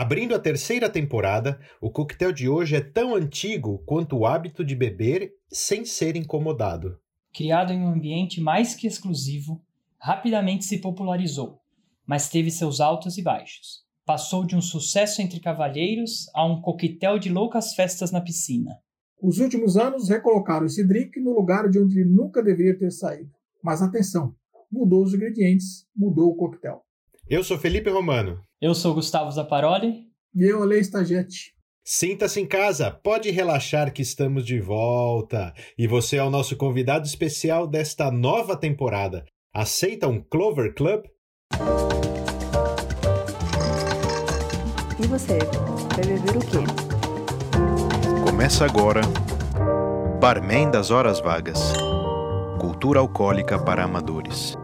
Abrindo a terceira temporada, o coquetel de hoje é tão antigo quanto o hábito de beber sem ser incomodado. Criado em um ambiente mais que exclusivo, rapidamente se popularizou, mas teve seus altos e baixos. Passou de um sucesso entre cavalheiros a um coquetel de loucas festas na piscina. Os últimos anos recolocaram esse drink no lugar de onde ele nunca deveria ter saído. Mas atenção, mudou os ingredientes, mudou o coquetel. Eu sou Felipe Romano. Eu sou Gustavo Zaparoli. E eu, Alê Stagete. Sinta-se em casa, pode relaxar que estamos de volta. E você é o nosso convidado especial desta nova temporada. Aceita um Clover Club? E você, vai beber o quê? Começa agora Barman das Horas Vagas Cultura Alcoólica para Amadores.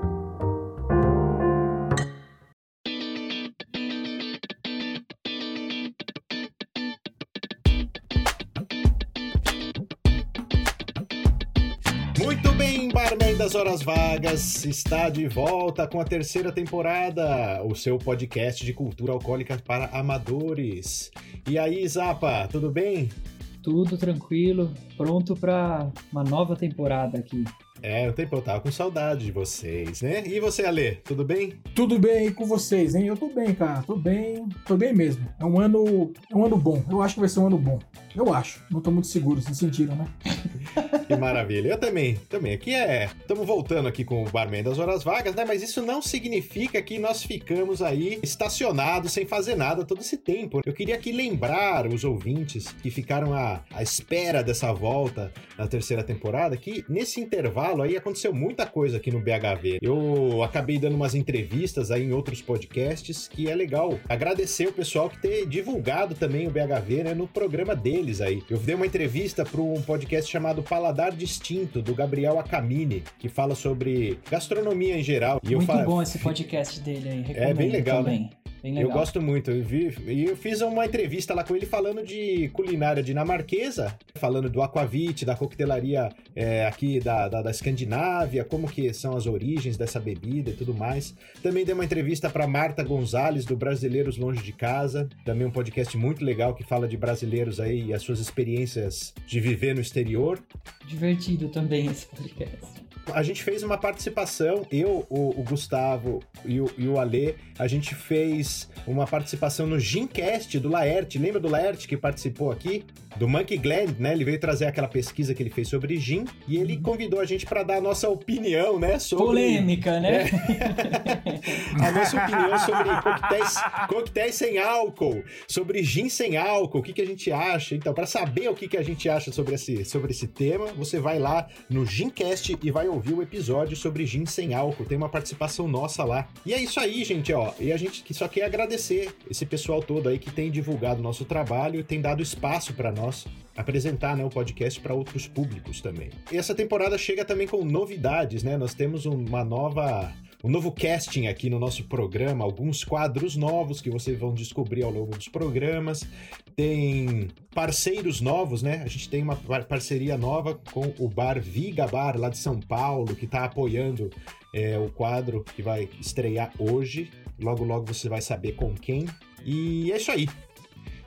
Das Vagas está de volta com a terceira temporada, o seu podcast de cultura alcoólica para amadores. E aí, Zapa, tudo bem? Tudo tranquilo, pronto para uma nova temporada aqui. É, o tempo eu tava com saudade de vocês, né? E você, Ale, tudo bem? Tudo bem com vocês, hein? Eu tô bem, cara. Tô bem, tô bem mesmo. É um ano, é um ano bom. Eu acho que vai ser um ano bom. Eu acho. Não tô muito seguro, vocês sentiram, né? que maravilha. Eu também, também. Aqui é. Estamos voltando aqui com o Barman das Horas Vagas, né? Mas isso não significa que nós ficamos aí estacionados sem fazer nada todo esse tempo. Eu queria aqui lembrar os ouvintes que ficaram à, à espera dessa volta na terceira temporada que nesse intervalo aí aconteceu muita coisa aqui no BHV. Eu acabei dando umas entrevistas aí em outros podcasts que é legal agradecer o pessoal que ter divulgado também o BHV, né, no programa deles aí. Eu dei uma entrevista para um podcast chamado Paladar Distinto do Gabriel Acamini, que fala sobre gastronomia em geral. E Muito falo... bom esse podcast dele aí. É bem legal, também. né? Eu gosto muito. Eu, vi, eu fiz uma entrevista lá com ele falando de culinária dinamarquesa, falando do aquavit, da coquetelaria é, aqui da, da, da, Escandinávia, como que são as origens dessa bebida e tudo mais. Também dei uma entrevista para Marta Gonzalez, do Brasileiros Longe de Casa, também um podcast muito legal que fala de brasileiros aí e as suas experiências de viver no exterior. Divertido também esse podcast a gente fez uma participação, eu, o, o Gustavo e o, e o Alê, a gente fez uma participação no Gincast do Laerte. Lembra do Laerte que participou aqui? Do Monkey Gland, né? Ele veio trazer aquela pesquisa que ele fez sobre gin e ele convidou a gente para dar a nossa opinião, né? Sobre... Polêmica, né? É. a nossa opinião sobre coquetéis, coquetéis sem álcool, sobre gin sem álcool, o que, que a gente acha. Então, para saber o que, que a gente acha sobre esse, sobre esse tema, você vai lá no Gincast e vai ouvir o episódio sobre gin sem álcool. Tem uma participação nossa lá. E é isso aí, gente, ó. E a gente só quer agradecer esse pessoal todo aí que tem divulgado nosso trabalho e tem dado espaço para nós nós apresentar né, o podcast para outros públicos também. E essa temporada chega também com novidades, né? Nós temos uma nova um novo casting aqui no nosso programa, alguns quadros novos que vocês vão descobrir ao longo dos programas. Tem parceiros novos, né? A gente tem uma parceria nova com o Bar Viga Bar, lá de São Paulo, que está apoiando é, o quadro que vai estrear hoje. Logo, logo você vai saber com quem. E é isso aí.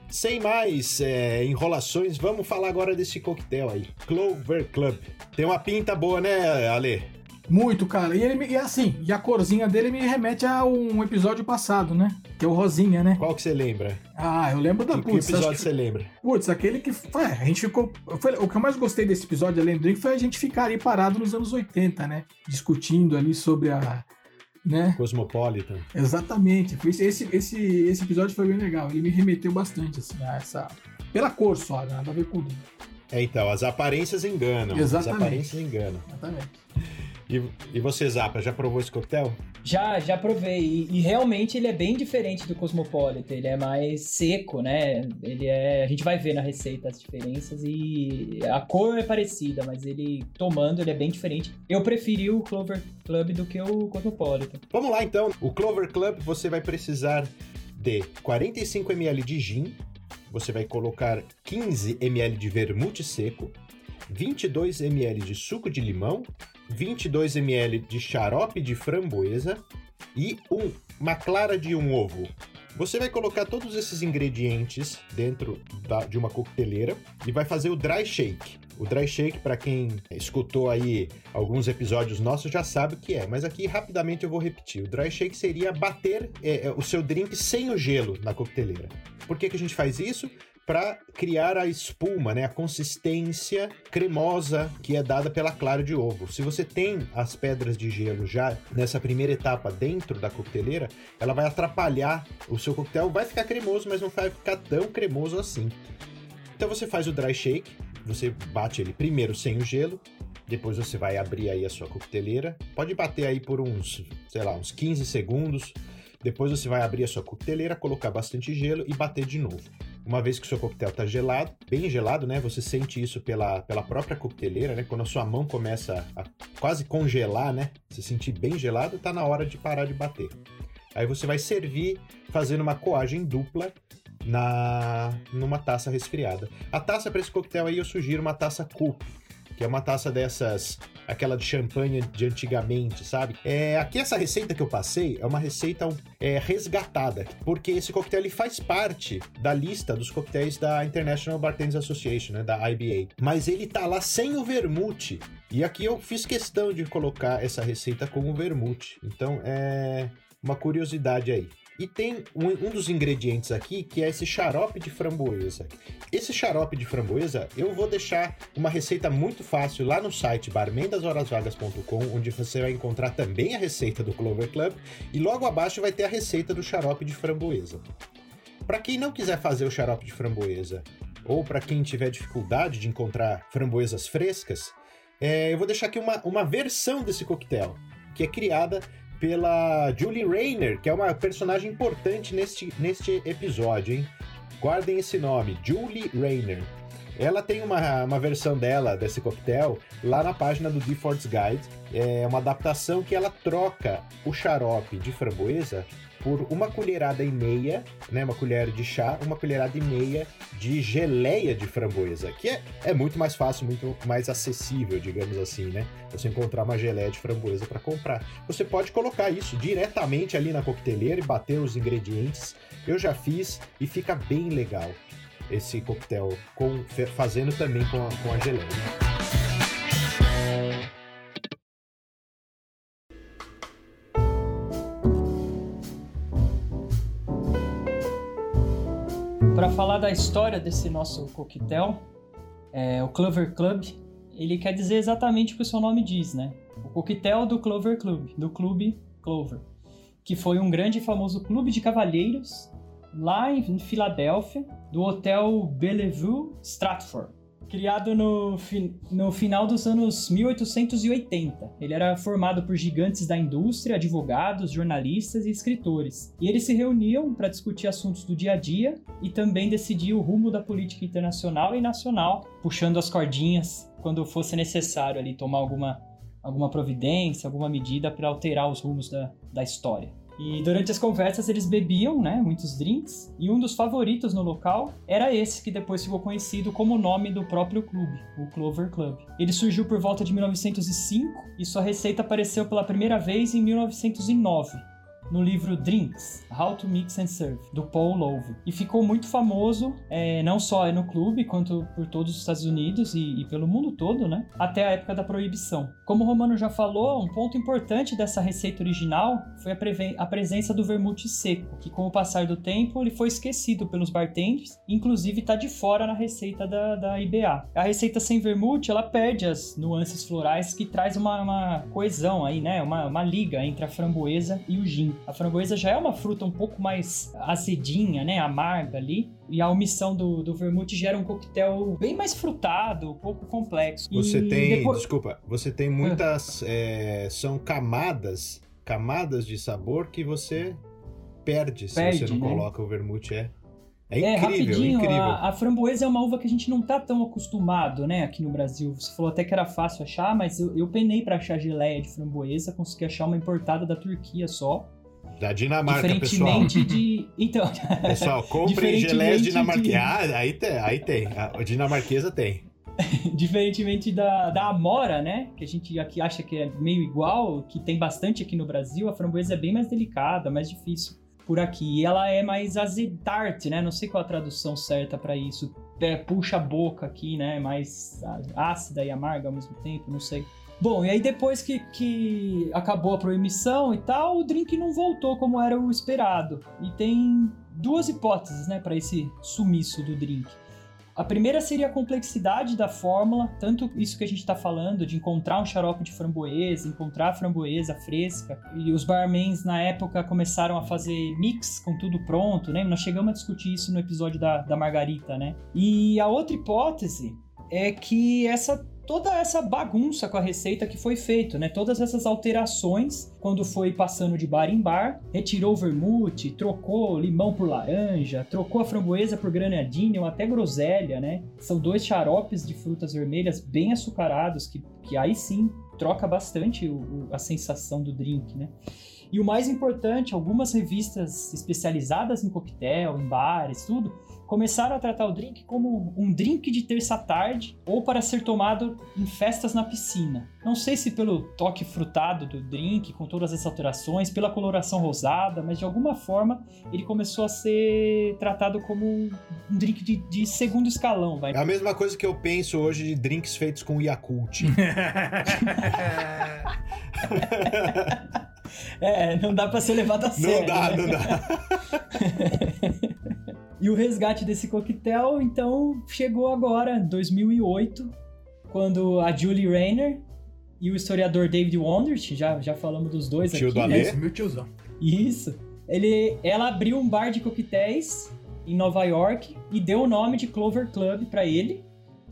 Sem mais é, enrolações, vamos falar agora desse coquetel aí. Clover Club. Tem uma pinta boa, né, Ale? Muito, cara. E, ele, e assim, e a corzinha dele me remete a um episódio passado, né? Que é o Rosinha, né? Qual que você lembra? Ah, eu lembro da que, putz, que episódio você lembra? Putz, aquele que. Foi, a gente ficou. Foi, o que eu mais gostei desse episódio, além do drink, foi a gente ficar ali parado nos anos 80, né? Discutindo ali sobre a né? Cosmopolitan. Exatamente. Esse, esse, esse episódio foi bem legal. Ele me remeteu bastante, assim, a essa. Pela cor só, nada a ver com. É, então, as aparências enganam. Exatamente. As aparências enganam. Exatamente. E, e você, Zapa, já provou esse coquetel? Já, já provei. E, e, realmente ele é bem diferente do Cosmopolitan. Ele é mais seco, né? Ele é. A gente vai ver na receita as diferenças e a cor é parecida, mas ele tomando ele é bem diferente. Eu preferi o Clover Club do que o Cosmopolitan. Vamos lá então. O Clover Club você vai precisar de 45 ml de gin. Você vai colocar 15 ml de vermute seco, 22 ml de suco de limão 22 ml de xarope de framboesa e um, uma clara de um ovo. Você vai colocar todos esses ingredientes dentro da- de uma coqueteleira e vai fazer o dry shake. O dry shake, para quem escutou aí alguns episódios nossos, já sabe o que é, mas aqui rapidamente eu vou repetir. O dry shake seria bater é, é, o seu drink sem o gelo na coqueteleira. Por que, que a gente faz isso? Para criar a espuma, né, a consistência cremosa que é dada pela clara de ovo. Se você tem as pedras de gelo já nessa primeira etapa dentro da coqueteleira, ela vai atrapalhar o seu coquetel, vai ficar cremoso, mas não vai ficar tão cremoso assim. Então você faz o dry shake, você bate ele primeiro sem o gelo, depois você vai abrir aí a sua coqueteleira. Pode bater aí por uns, sei lá, uns 15 segundos. Depois você vai abrir a sua coqueteleira, colocar bastante gelo e bater de novo. Uma vez que o seu coquetel está gelado, bem gelado, né? Você sente isso pela, pela própria coqueteleira, né? Quando a sua mão começa a quase congelar, né? Se sentir bem gelado, tá na hora de parar de bater. Aí você vai servir fazendo uma coagem dupla na numa taça resfriada. A taça para esse coquetel aí eu sugiro uma taça coupe, que é uma taça dessas aquela de champanhe de antigamente, sabe? É, aqui essa receita que eu passei é uma receita é, resgatada, porque esse coquetel ele faz parte da lista dos coquetéis da International Bartenders Association, né, da IBA. Mas ele tá lá sem o vermute. E aqui eu fiz questão de colocar essa receita com o vermute. Então é uma curiosidade aí. E tem um, um, dos ingredientes aqui que é esse xarope de framboesa. Esse xarope de framboesa, eu vou deixar uma receita muito fácil lá no site barmendashorasvagas.com, onde você vai encontrar também a receita do Clover Club e logo abaixo vai ter a receita do xarope de framboesa. Para quem não quiser fazer o xarope de framboesa ou para quem tiver dificuldade de encontrar framboesas frescas, é, eu vou deixar aqui uma, uma versão desse coquetel que é criada pela Julie Rayner, que é uma personagem importante neste, neste episódio, hein? Guardem esse nome, Julie Rayner. Ela tem uma, uma versão dela, desse coquetel, lá na página do Defaults Guide. É uma adaptação que ela troca o xarope de framboesa por uma colherada e meia, né, uma colher de chá, uma colherada e meia de geleia de framboesa, que é, é muito mais fácil, muito mais acessível, digamos assim, né? Você encontrar uma geleia de framboesa para comprar. Você pode colocar isso diretamente ali na coqueteleira e bater os ingredientes. Eu já fiz e fica bem legal esse coquetel com, fazendo também com a, com a geleia. Da história desse nosso coquetel, é, o Clover Club, ele quer dizer exatamente o que o seu nome diz, né? O coquetel do Clover Club, do Clube Clover, que foi um grande e famoso clube de cavalheiros lá em Filadélfia, do Hotel Bellevue Stratford. Criado no, fi no final dos anos 1880. Ele era formado por gigantes da indústria, advogados, jornalistas e escritores. E eles se reuniam para discutir assuntos do dia a dia e também decidir o rumo da política internacional e nacional, puxando as cordinhas quando fosse necessário ali tomar alguma, alguma providência, alguma medida para alterar os rumos da, da história. E durante as conversas eles bebiam, né, muitos drinks, e um dos favoritos no local era esse que depois ficou conhecido como o nome do próprio clube, o Clover Club. Ele surgiu por volta de 1905 e sua receita apareceu pela primeira vez em 1909 no livro Drinks, How to Mix and Serve, do Paul Lowe. E ficou muito famoso, é, não só no clube, quanto por todos os Estados Unidos e, e, pelo mundo todo, né? Até a época da proibição. Como o Romano já falou, um ponto importante dessa receita original foi a, a presença do vermute seco, que com o passar do tempo ele foi esquecido pelos bartenders, inclusive está de fora na receita da, da IBA. A receita sem vermute, ela perde as nuances florais que traz uma, uma coesão aí, né? Uma, uma liga entre a framboesa e o gin. A framboesa já é uma fruta um pouco mais azedinha, né? Amarga ali. E a omissão do, do vermute gera um coquetel bem mais frutado, um pouco complexo. Você E tem, depois- desculpa, você tem muitas, é, são camadas, camadas de sabor que você perde se Perde, você não né? coloca o vermute, é. É É, incrível, rapidinho, incrível. A, a framboesa é uma uva que a gente não tá tão acostumado, né, aqui no Brasil. Você falou até que era fácil achar, mas eu, eu penei pra achar geleia de framboesa, consegui achar uma importada da Turquia só. Da Dinamarca, pessoal. diferentemente de. Então. Pessoal, comprem Diferentemente geleias de- dinamarquesas. Ah, aí tem, aí tem. A dinamarquesa tem. Diferentemente da, da amora, né? Que a gente aqui acha que é meio igual, que tem bastante aqui no Brasil, a framboesa é bem mais delicada, mais difícil por aqui. E ela é mais azedarte, né? Não sei qual a tradução certa para isso. É, puxa a boca aqui, né? Mais ácida e amarga ao mesmo tempo, não sei. Bom, e aí depois que, que acabou a proibição e tal, o drink não voltou como era o esperado. E tem duas hipóteses, né, para esse sumiço do drink. A primeira seria a complexidade da fórmula, tanto isso que a gente está falando, de encontrar um xarope de framboesa, encontrar framboesa fresca. E os barmans na época começaram a fazer mix com tudo pronto, né? Nós chegamos a discutir isso no episódio da, da Margarita, né? E a outra hipótese é que essa toda essa bagunça com a receita que foi feito, né? Todas essas alterações quando foi passando de bar em bar, retirou o vermute, trocou limão por laranja, trocou a framboesa por granadinha ou até groselha, né? São dois xaropes de frutas vermelhas bem açucarados que, que aí sim troca bastante o, o, a sensação do drink, né? E o mais importante, algumas revistas especializadas em coquetel, em bares, tudo, começaram a tratar o drink como um drink de terça-tarde ou para ser tomado em festas na piscina. Não sei se pelo toque frutado do drink, com todas essas alterações, pela coloração rosada, mas de alguma forma ele começou a ser tratado como um drink de, de segundo escalão. Vai. É a mesma coisa que eu penso hoje de drinks feitos com Yakult. é, não dá para ser levado a sério. Não dá, né? não dá. E o resgate desse coquetel, então, chegou agora, 2008, quando a Julie Rayner e o historiador David Wondrich, já, já falamos dos dois Tio aqui, do né? Alê. Esse é meu tiozão. Isso. Ele, ela abriu um bar de coquetéis em Nova York e deu o nome de Clover Club para ele.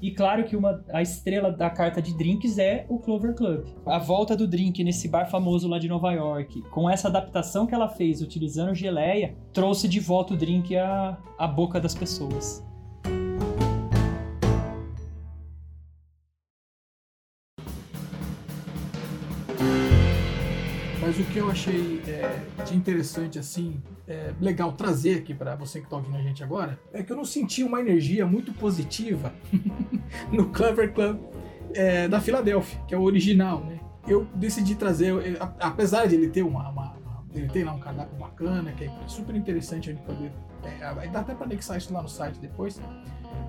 E claro que uma, a estrela da carta de drinks é o Clover Club. A volta do drink nesse bar famoso lá de Nova York, com essa adaptação que ela fez utilizando geleia, trouxe de volta o drink à, à boca das pessoas. Mas o que eu achei é, de interessante, assim, é, legal trazer aqui para você que tá ouvindo a gente agora, é que eu não senti uma energia muito positiva no Clever Club é, da Filadélfia, que é o original, né? Eu decidi trazer, apesar de ele ter uma- uma- ele tem lá um cardápio bacana, que é super interessante a gente poder, é, dar até para anexar isso lá no site depois.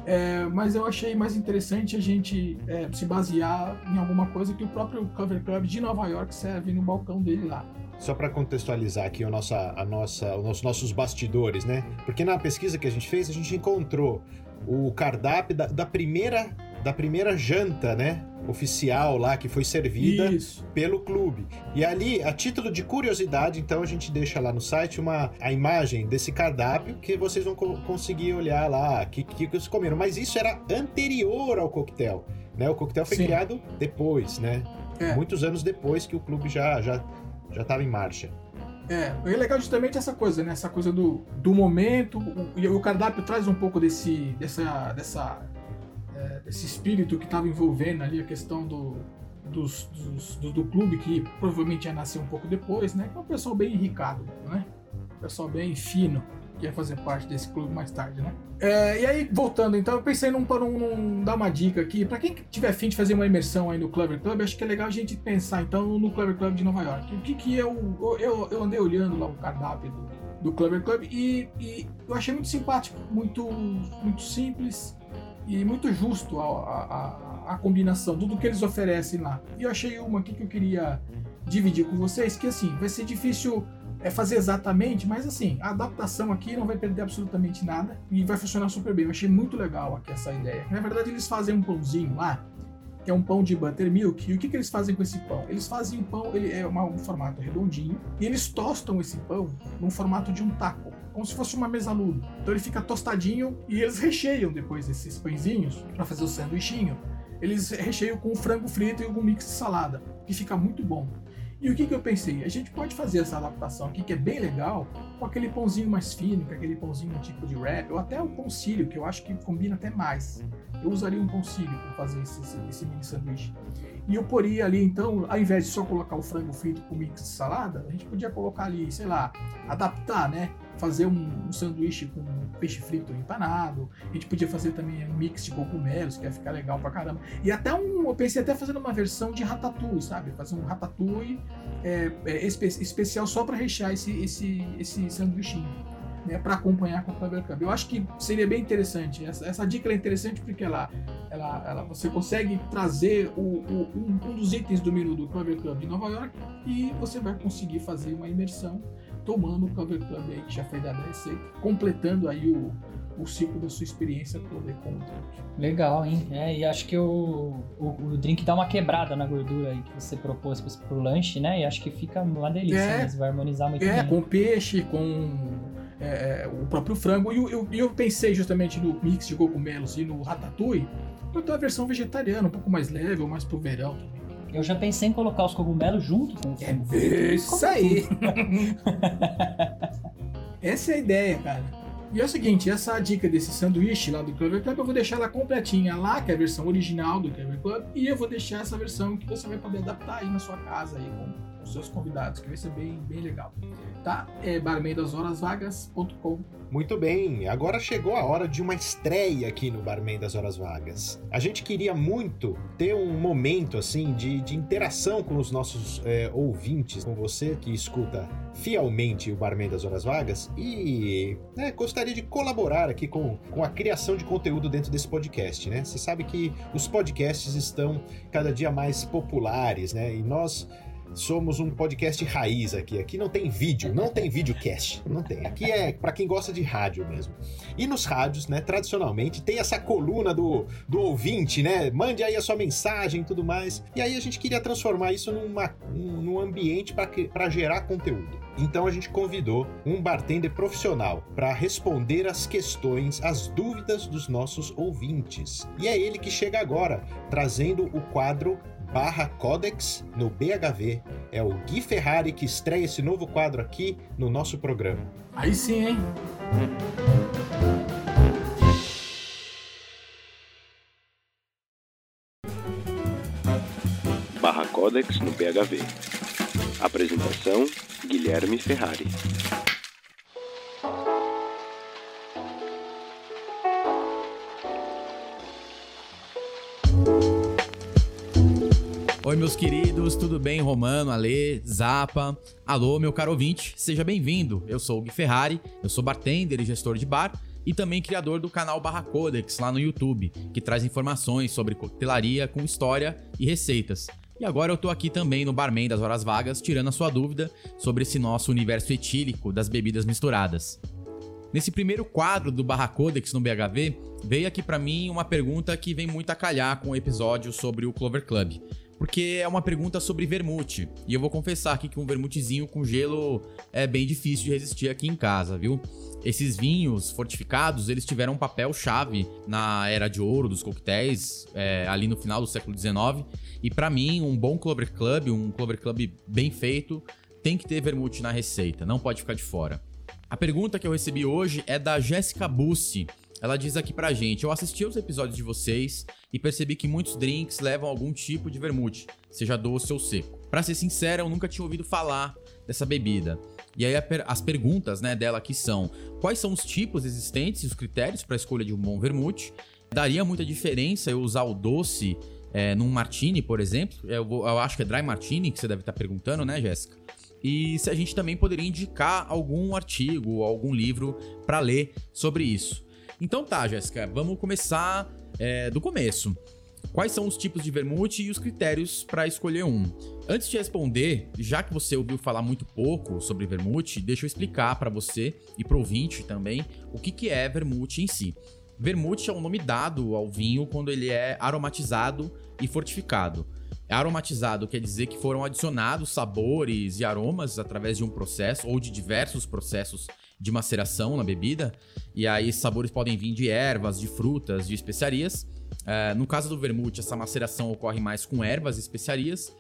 É, mas eu achei mais interessante a gente é, se basear em alguma coisa que o próprio Cover Club de Nova York serve no balcão dele lá. Só para contextualizar aqui o nossa, a nossa, os nossos bastidores, né? Porque na pesquisa que a gente fez, a gente encontrou o cardápio da, da primeira da primeira janta, né? Oficial lá que foi servida Isso. pelo clube. E ali, a título de curiosidade, então a gente deixa lá no site uma a imagem desse cardápio que vocês vão co- conseguir olhar lá que que eles comeram. Mas isso era anterior ao coquetel, né? O coquetel foi Sim. criado depois, né? É. Muitos anos depois que o clube já já já estava em marcha. É, é legal justamente essa coisa, né? Essa coisa do, do momento. o- E o cardápio traz um pouco desse, dessa, dessa, é, desse espírito que estava envolvendo ali a questão do, dos, dos- do, do clube, que provavelmente ia nascer um pouco depois, né? Que é um pessoal bem enricado, né? Um pessoal bem fino, que ia fazer parte desse clube mais tarde, né? É, e aí, voltando, então, eu pensei num, num, num dar uma dica aqui. Pra quem tiver afim de fazer uma imersão aí no Clever Club, acho que é legal a gente pensar, então, no Clever Club de Nova York. O que que eu... Eu, eu andei olhando lá o cardápio do, do Clever Club e, e eu achei muito simpático, muito, muito simples e muito justo a, a, a, combinação, tudo que eles oferecem lá. E eu achei uma aqui que eu queria dividir com vocês, que assim, vai ser difícil é fazer exatamente, mas assim, a adaptação aqui não vai perder absolutamente nada e vai funcionar super bem. Eu achei muito legal aqui essa ideia. Na verdade, eles fazem um pãozinho lá, que é um pão de buttermilk. E o que, que eles fazem com esse pão? Eles fazem um pão, ele é um formato redondinho, e eles tostam esse pão num formato de um taco, como se fosse uma mesaludo. Então ele fica tostadinho e eles recheiam depois esses pãezinhos para fazer o sanduichinho. Eles recheiam com frango frito e algum mix de salada, que fica muito bom. E o que, que eu pensei? A gente pode fazer essa adaptação aqui, que é bem legal, com aquele pãozinho mais fino, com aquele pãozinho tipo de wrap, ou até o sírio, que eu acho que combina até mais. Eu usaria um sírio para fazer esse, esse mini sanduíche. E eu poria ali, então, ao invés de só colocar o frango frito com mix de salada, a gente podia colocar ali, sei lá, adaptar, né? fazer um, um sanduíche com peixe frito empanado. A gente podia fazer também um mix de cogumelos, que ia ficar legal pra caramba. E até um, eu pensei até fazendo uma versão de ratatouille, sabe? Fazer um ratatouille é, é, espe especial só para rechear esse, esse, esse sanduichinho. Né, para acompanhar com o Club. Eu acho que seria bem interessante. Essa, essa dica é interessante porque ela, ela, ela, você consegue trazer o, o, um, um, dos itens do menu do Clover Club de Nova York e você vai conseguir fazer uma imersão tomando o Clover Club aí, que já foi dado a receita, completando aí o, o ciclo da sua experiência toda com o drink. Legal, hein? É, e acho que o, o, o, drink dá uma quebrada na gordura aí que você propôs pro lanche, né? E acho que fica uma delícia, é, né? Você vai harmonizar muito é, bem. com peixe, com é, é, o próprio frango. E eu, eu, eu, pensei justamente no mix de cogumelos e no ratatouille para ter uma versão vegetariana, um pouco mais leve, ou mais pro verão. Eu já pensei em colocar os cogumelos juntos com o frango. É isso aí! Essa é a ideia, cara. E é o seguinte, essa dica desse sanduíche lá do Clover Club, eu vou deixar ela completinha lá, que é a versão original do Clover Club, e eu vou deixar essa versão que você vai poder adaptar aí na sua casa aí com os seus convidados, que vai ser bem, bem legal. Tá? É barmendashorasvagas.com. Muito bem, agora chegou a hora de uma estreia aqui no Barman das Horas Vagas. A gente queria muito ter um momento assim de, de interação com os nossos é, ouvintes, com você que escuta fielmente o Barman das Horas Vagas e né, gostaria de colaborar aqui com, com a criação de conteúdo dentro desse podcast, né? Você sabe que os podcasts estão cada dia mais populares, né? E nós somos um podcast raiz aqui. Aqui não tem vídeo, não tem videocast, não tem. Aqui é para quem gosta de rádio mesmo. E nos rádios, né, tradicionalmente, tem essa coluna do, do ouvinte, né? Mande aí a sua mensagem e tudo mais. E aí a gente queria transformar isso numa, num ambiente para gerar conteúdo. Então a gente convidou um bartender profissional para responder as questões, as dúvidas dos nossos ouvintes. E é ele que chega agora, trazendo o quadro barra Codex no BHV. É o Gui Ferrari que estreia esse novo quadro aqui no nosso programa. Aí sim, hein? Barra Codex no BHV. Apresentação Guilherme Ferrari. Oi, meus queridos, tudo bem? Romano, Ale, Zapa. Alô, meu caro ouvinte, seja bem-vindo. Eu sou o Gui Ferrari, eu sou bartender e gestor de bar e também criador do canal Barra Codex lá no YouTube, que traz informações sobre coquetelaria com história e receitas. E agora eu tô aqui também no Barman das Horas Vagas, tirando a sua dúvida sobre esse nosso universo etílico das bebidas misturadas. Nesse primeiro quadro do Barra Codex no BHV, veio aqui para mim uma pergunta que vem muito a calhar com o episódio sobre o Clover Club porque é uma pergunta sobre vermute. E eu vou confessar aqui que um vermutezinho com gelo é bem difícil de resistir aqui em casa, viu? Esses vinhos fortificados, eles tiveram um papel chave na era de ouro dos coquetéis, é, ali no final do século XIX. E para mim, um bom Clover Club, um Clover Club bem feito, tem que ter vermute na receita, não pode ficar de fora. A pergunta que eu recebi hoje é da Jéssica Bussi. Ela diz aqui pra gente: Eu assisti os episódios de vocês e percebi que muitos drinks levam algum tipo de vermute, seja doce ou seco. Para ser sincera, eu nunca tinha ouvido falar dessa bebida. E aí as perguntas né, dela aqui são: quais são os tipos existentes e os critérios para a escolha de um bom vermute? Daria muita diferença eu usar o doce é, num martini, por exemplo? Eu, eu, acho que é dry martini que você deve estar perguntando, né, Jéssica? E se a gente também poderia indicar algum artigo, algum livro para ler sobre isso. Então tá, Jéssica, vamos começar é, do começo. Quais são os tipos de vermute e os critérios para escolher um? Antes de responder, já que você ouviu falar muito pouco sobre vermute, deixa eu explicar para você e para o ouvinte também o que, que é vermute em si. Vermute é um nome dado ao vinho quando ele é aromatizado e fortificado. Aromatizado quer dizer que foram adicionados sabores e aromas através de um processo ou de diversos processos de maceração na bebida. E aí, sabores podem vir de ervas, de frutas, de especiarias. É, no caso do vermute, essa maceração ocorre mais com ervas e especiarias.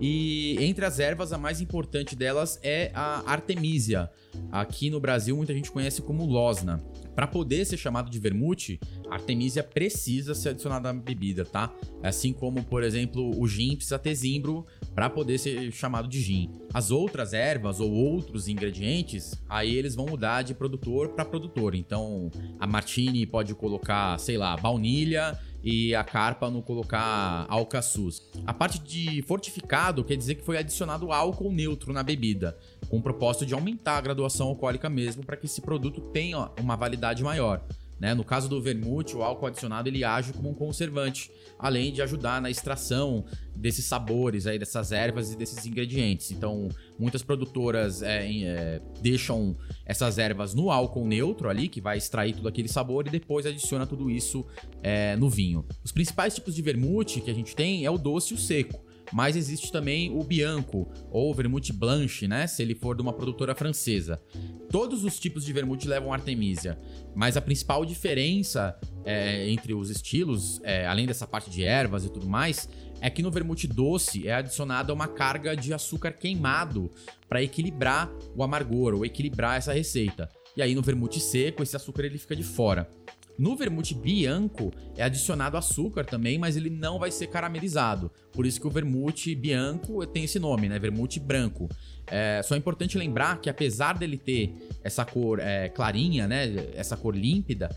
E entre as ervas, a mais importante delas é a Artemisia. Aqui no Brasil, muita gente conhece como Losna. Para poder ser chamado de vermute, a Artemisia precisa ser adicionada na bebida, tá? Assim como, por exemplo, o gin precisa ter zimbro para poder ser chamado de gin. As outras ervas ou outros ingredientes, aí eles vão mudar de produtor para produtor. Então, a Martini pode colocar, sei lá, baunilha e a carpa não colocar alcaçuz. A parte de fortificado quer dizer que foi adicionado álcool neutro na bebida, com o propósito de aumentar a graduação alcoólica mesmo para que esse produto tenha uma validade maior. Né? No caso do vermute, o álcool adicionado ele age como um conservante, além de ajudar na extração desses sabores aí dessas ervas e desses ingredientes. Então, muitas produtoras é, é, deixam essas ervas no álcool neutro ali, que vai extrair todo aquele sabor e depois adiciona tudo isso é, no vinho. Os principais tipos de vermute que a gente tem é o doce e o seco. Mas existe também o Bianco, ou Vermute Blanche, né? Se ele for de uma produtora francesa. Todos os tipos de vermute levam Artemisia, mas a principal diferença é, entre os estilos, é, além dessa parte de ervas e tudo mais, é que no vermute doce é adicionada uma carga de açúcar queimado para equilibrar o amargor ou equilibrar essa receita. E aí no vermute seco esse açúcar ele fica de fora. No vermute bianco é adicionado açúcar também, mas ele não vai ser caramelizado. Por isso que o vermute bianco tem esse nome, né? Vermute branco. É, só é importante lembrar que apesar dele ter essa cor é, clarinha, né? Essa cor límpida,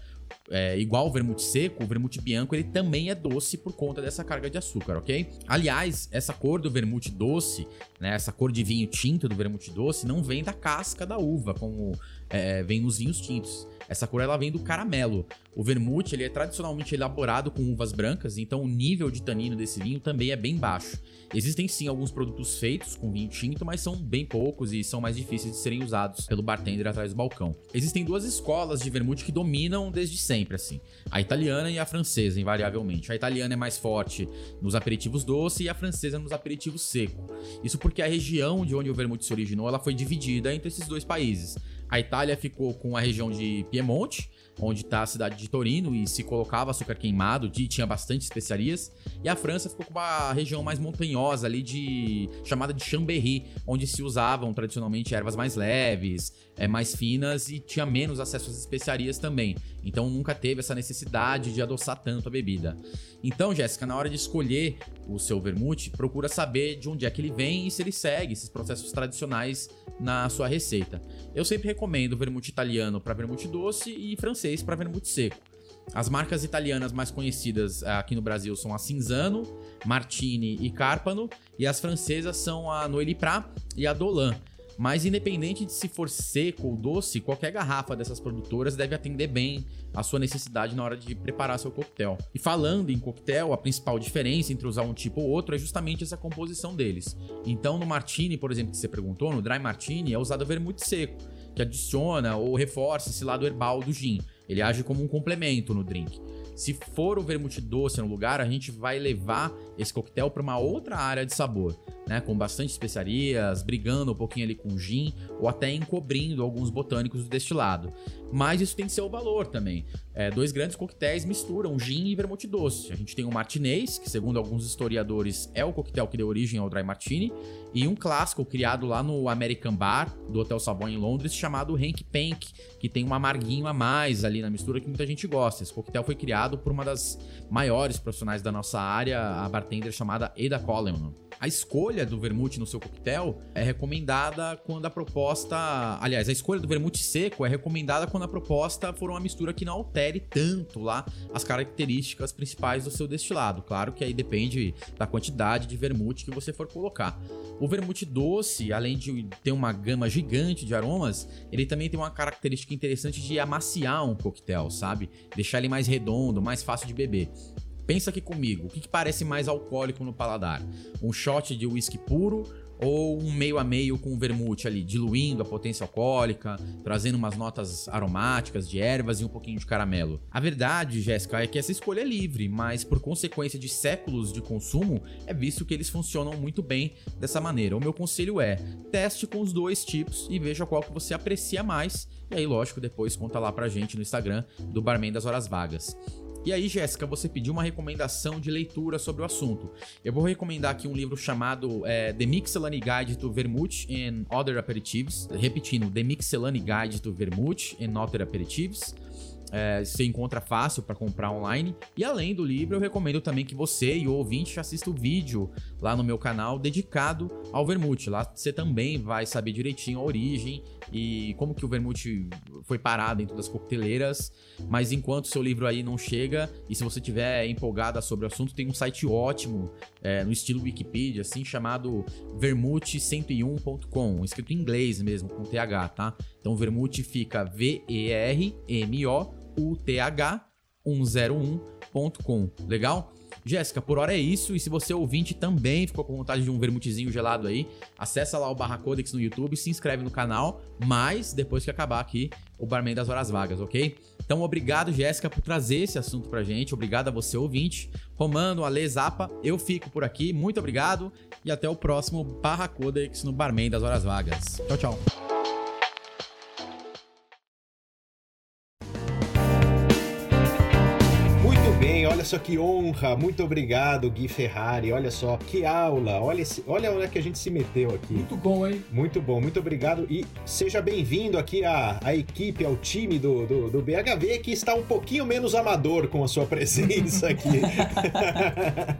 é, igual o vermute seco, o vermute bianco ele também é doce por conta dessa carga de açúcar, ok? Aliás, essa cor do vermute doce, né, essa cor de vinho tinto do vermute doce, não vem da casca da uva, como é, vem nos vinhos tintos. Essa cor ela vem do caramelo. O vermute ele é tradicionalmente elaborado com uvas brancas, então o nível de tanino desse vinho também é bem baixo. Existem sim alguns produtos feitos com vinho tinto, mas são bem poucos e são mais difíceis de serem usados pelo bartender atrás do balcão. Existem duas escolas de vermute que dominam desde sempre, assim: a italiana e a francesa, invariavelmente. A italiana é mais forte nos aperitivos doce e a francesa nos aperitivos seco. Isso porque a região de onde o vermute se originou ela foi dividida entre esses dois países. A Itália ficou com a região de Piemonte, onde está a cidade de Torino e se colocava açúcar queimado, de, tinha bastante especiarias. E a França ficou com uma região mais montanhosa ali de chamada de Chambéry, onde se usavam tradicionalmente ervas mais leves, é, mais finas e tinha menos acesso às especiarias também. Então nunca teve essa necessidade de adoçar tanto a bebida. Então, Jéssica, na hora de escolher o seu vermute, procura saber de onde é que ele vem e se ele segue esses processos tradicionais na sua receita. Eu sempre recomendo vermute italiano para vermute doce e francês para vermute seco. As marcas italianas mais conhecidas eh, aqui no Brasil são a Cinzano, Martini e Carpano, e as francesas são a Noeli Prat e a Dolan. Mas independente de se for seco ou doce, qualquer garrafa dessas produtoras deve atender bem a sua necessidade na hora de preparar seu coquetel. E falando em coquetel, a principal diferença entre usar um tipo ou outro é justamente essa composição deles. Então, no martini, por exemplo, que você perguntou, no dry martini é usado vermute seco, que adiciona ou reforça esse lado herbal do gin. Ele age como um complemento no drink. Se for o doce no lugar, a gente vai levar esse coquetel para uma outra área de sabor, né? Com bastante especiarias, brigando um pouquinho ali com gin ou até encobrindo alguns botânicos do destilado. Mas isso tem seu valor também. É, dois grandes coquetéis misturam gin e vermute doce. A gente tem o martinez, que segundo alguns historiadores é o coquetel que deu origem ao dry martini, e um clássico criado lá no American Bar do Hotel Savoy em Londres chamado Hank Pank, que tem um amarguinho a mais ali na mistura que muita gente gosta. Esse coquetel foi criado por uma das maiores profissionais da nossa área, a bartender chamada Ada Coleman. A escolha do vermute no seu coquetel é recomendada quando a proposta. Aliás, a escolha do vermute seco é recomendada quando a proposta for uma mistura que não altere tanto lá as características principais do seu destilado. Claro que aí depende da quantidade de vermute que você for colocar. O vermute doce, além de ter uma gama gigante de aromas, ele também tem uma característica interessante de amaciar um coquetel, sabe? Deixar ele mais redondo, mais fácil de beber. Pensa aqui comigo, o que, que parece mais alcoólico no paladar? Um shot de whisky puro ou um meio a meio com vermute ali, diluindo a potência alcoólica, trazendo umas notas aromáticas de ervas e um pouquinho de caramelo. A verdade, Jéssica, é que essa escolha é livre, mas por consequência de séculos de consumo, é visto que eles funcionam muito bem dessa maneira. O meu conselho é: teste com os dois tipos e veja qual que você aprecia mais. E aí, lógico, depois conta lá pra gente no Instagram do Barman das Horas Vagas. E aí, Jéssica, você pediu uma recomendação de leitura sobre o assunto. Eu vou recomendar aqui um livro chamado é, The Mixelany Guide to Vermouth and Other Aperitifs. Repetindo, The Mixelany Guide to Vermouth and Other Aperitifs. É, você encontra fácil para comprar online. E além do livro, eu recomendo também que você e o ouvinte assista o vídeo lá no meu canal dedicado ao vermute. Lá você também vai saber direitinho a origem e como que o vermute foi parado dentro das coqueteleiras. Mas enquanto seu livro aí não chega e se você tiver empolgada sobre o assunto, tem um site ótimo é, no estilo Wikipedia, assim, chamado vermute101.com, escrito em inglês mesmo, com TH, tá? Então vermute fica V-E-R-M-O uth101.com. Legal? Jéssica, por hora é isso. E se você ouvinte também ficou com vontade de um vermutezinho gelado aí, acessa lá o Barra Codex no YouTube, se inscreve no canal, mas depois que acabar aqui o Barman das Horas Vagas, ok? Então, obrigado, Jéssica, por trazer esse assunto pra gente. Obrigado a você, ouvinte. Romano, Ale, Zapa, eu fico por aqui. Muito obrigado e até o próximo Barra Codex no Barman das Horas Vagas. Tchau, tchau. Olha só que honra. Muito obrigado, Gui Ferrari. Olha só que aula. Olha, esse, olha onde é que a gente se meteu aqui. Muito bom, hein? Muito bom, muito obrigado. E seja bem-vindo aqui à, à equipe, ao time do, do, do, BHV, que está um pouquinho menos amador com a sua presença aqui.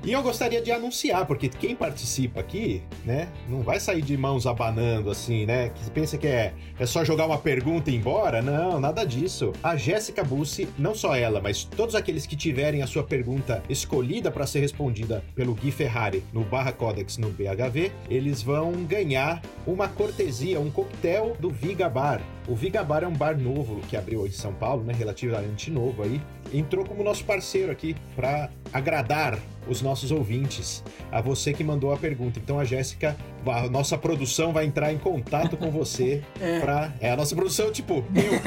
e eu gostaria de anunciar, porque quem participa aqui, né, não vai sair de mãos abanando assim, né? Que pensa que é, é só jogar uma pergunta e ir embora. Não, nada disso. A Jéssica Bussi, não só ela, mas todos aqueles que tiverem a sua pergunta escolhida para ser respondida pelo Gui Ferrari no Barra Codex no BHV, eles vão ganhar uma cortesia, um coquetel do Viga Bar. O Viga Bar é um bar novo que abriu em São Paulo, né, relativamente novo aí. Entrou como nosso parceiro aqui para agradar os nossos ouvintes, a você que mandou a pergunta. Então a Jéssica, a nossa produção vai entrar em contato com você é. para é a nossa produção tipo eu.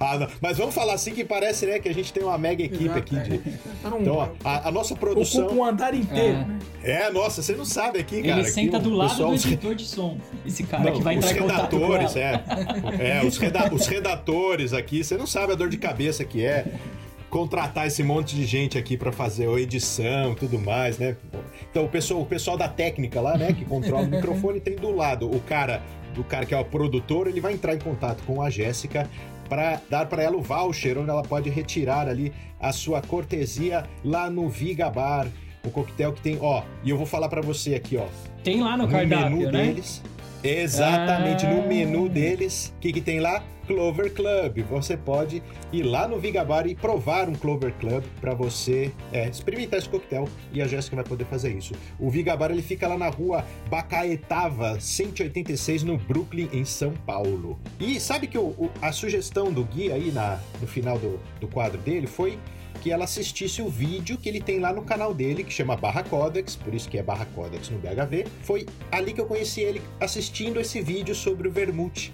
ah, mas vamos falar assim que parece né que a gente tem uma mega equipe Exato, aqui de. É. Então a, a, nossa produção ocupa um andar inteiro. É. Né? é, nossa, você não sabe aqui, cara. Ele senta do lado pessoal... do editor de som. Esse cara não, que vai entrar em contato redatores, é. É, os, reda os redatores aqui, você não sabe a dor de cabeça que é contratar esse monte de gente aqui para fazer a edição e tudo mais, né? Então o pessoal, o pessoal da técnica lá, né, que controla o microfone, tem do lado o cara, do cara que é o produtor, ele vai entrar em contato com a Jéssica para dar para ela o voucher onde ela pode retirar ali a sua cortesia lá no Viga Bar, o coquetel que tem, ó, e eu vou falar para você aqui, ó. Tem lá no, no cardápio, menu né? deles. Exatamente, ah. no menu deles, o que, que tem lá? Clover Club. Você pode ir lá no Vigabar e provar um Clover Club para você é, experimentar esse coquetel e a Jéssica vai poder fazer isso. O Vigabar ele fica lá na rua Bacaetava 186 no Brooklyn, em São Paulo. E sabe que o, o, a sugestão do Gui aí na, no final do, do quadro dele foi que ela assistisse o vídeo que ele tem lá no canal dele, que chama Barra Codex, por isso que é Barra Codex no BHV. Foi ali que eu conheci ele assistindo esse vídeo sobre o Vermute.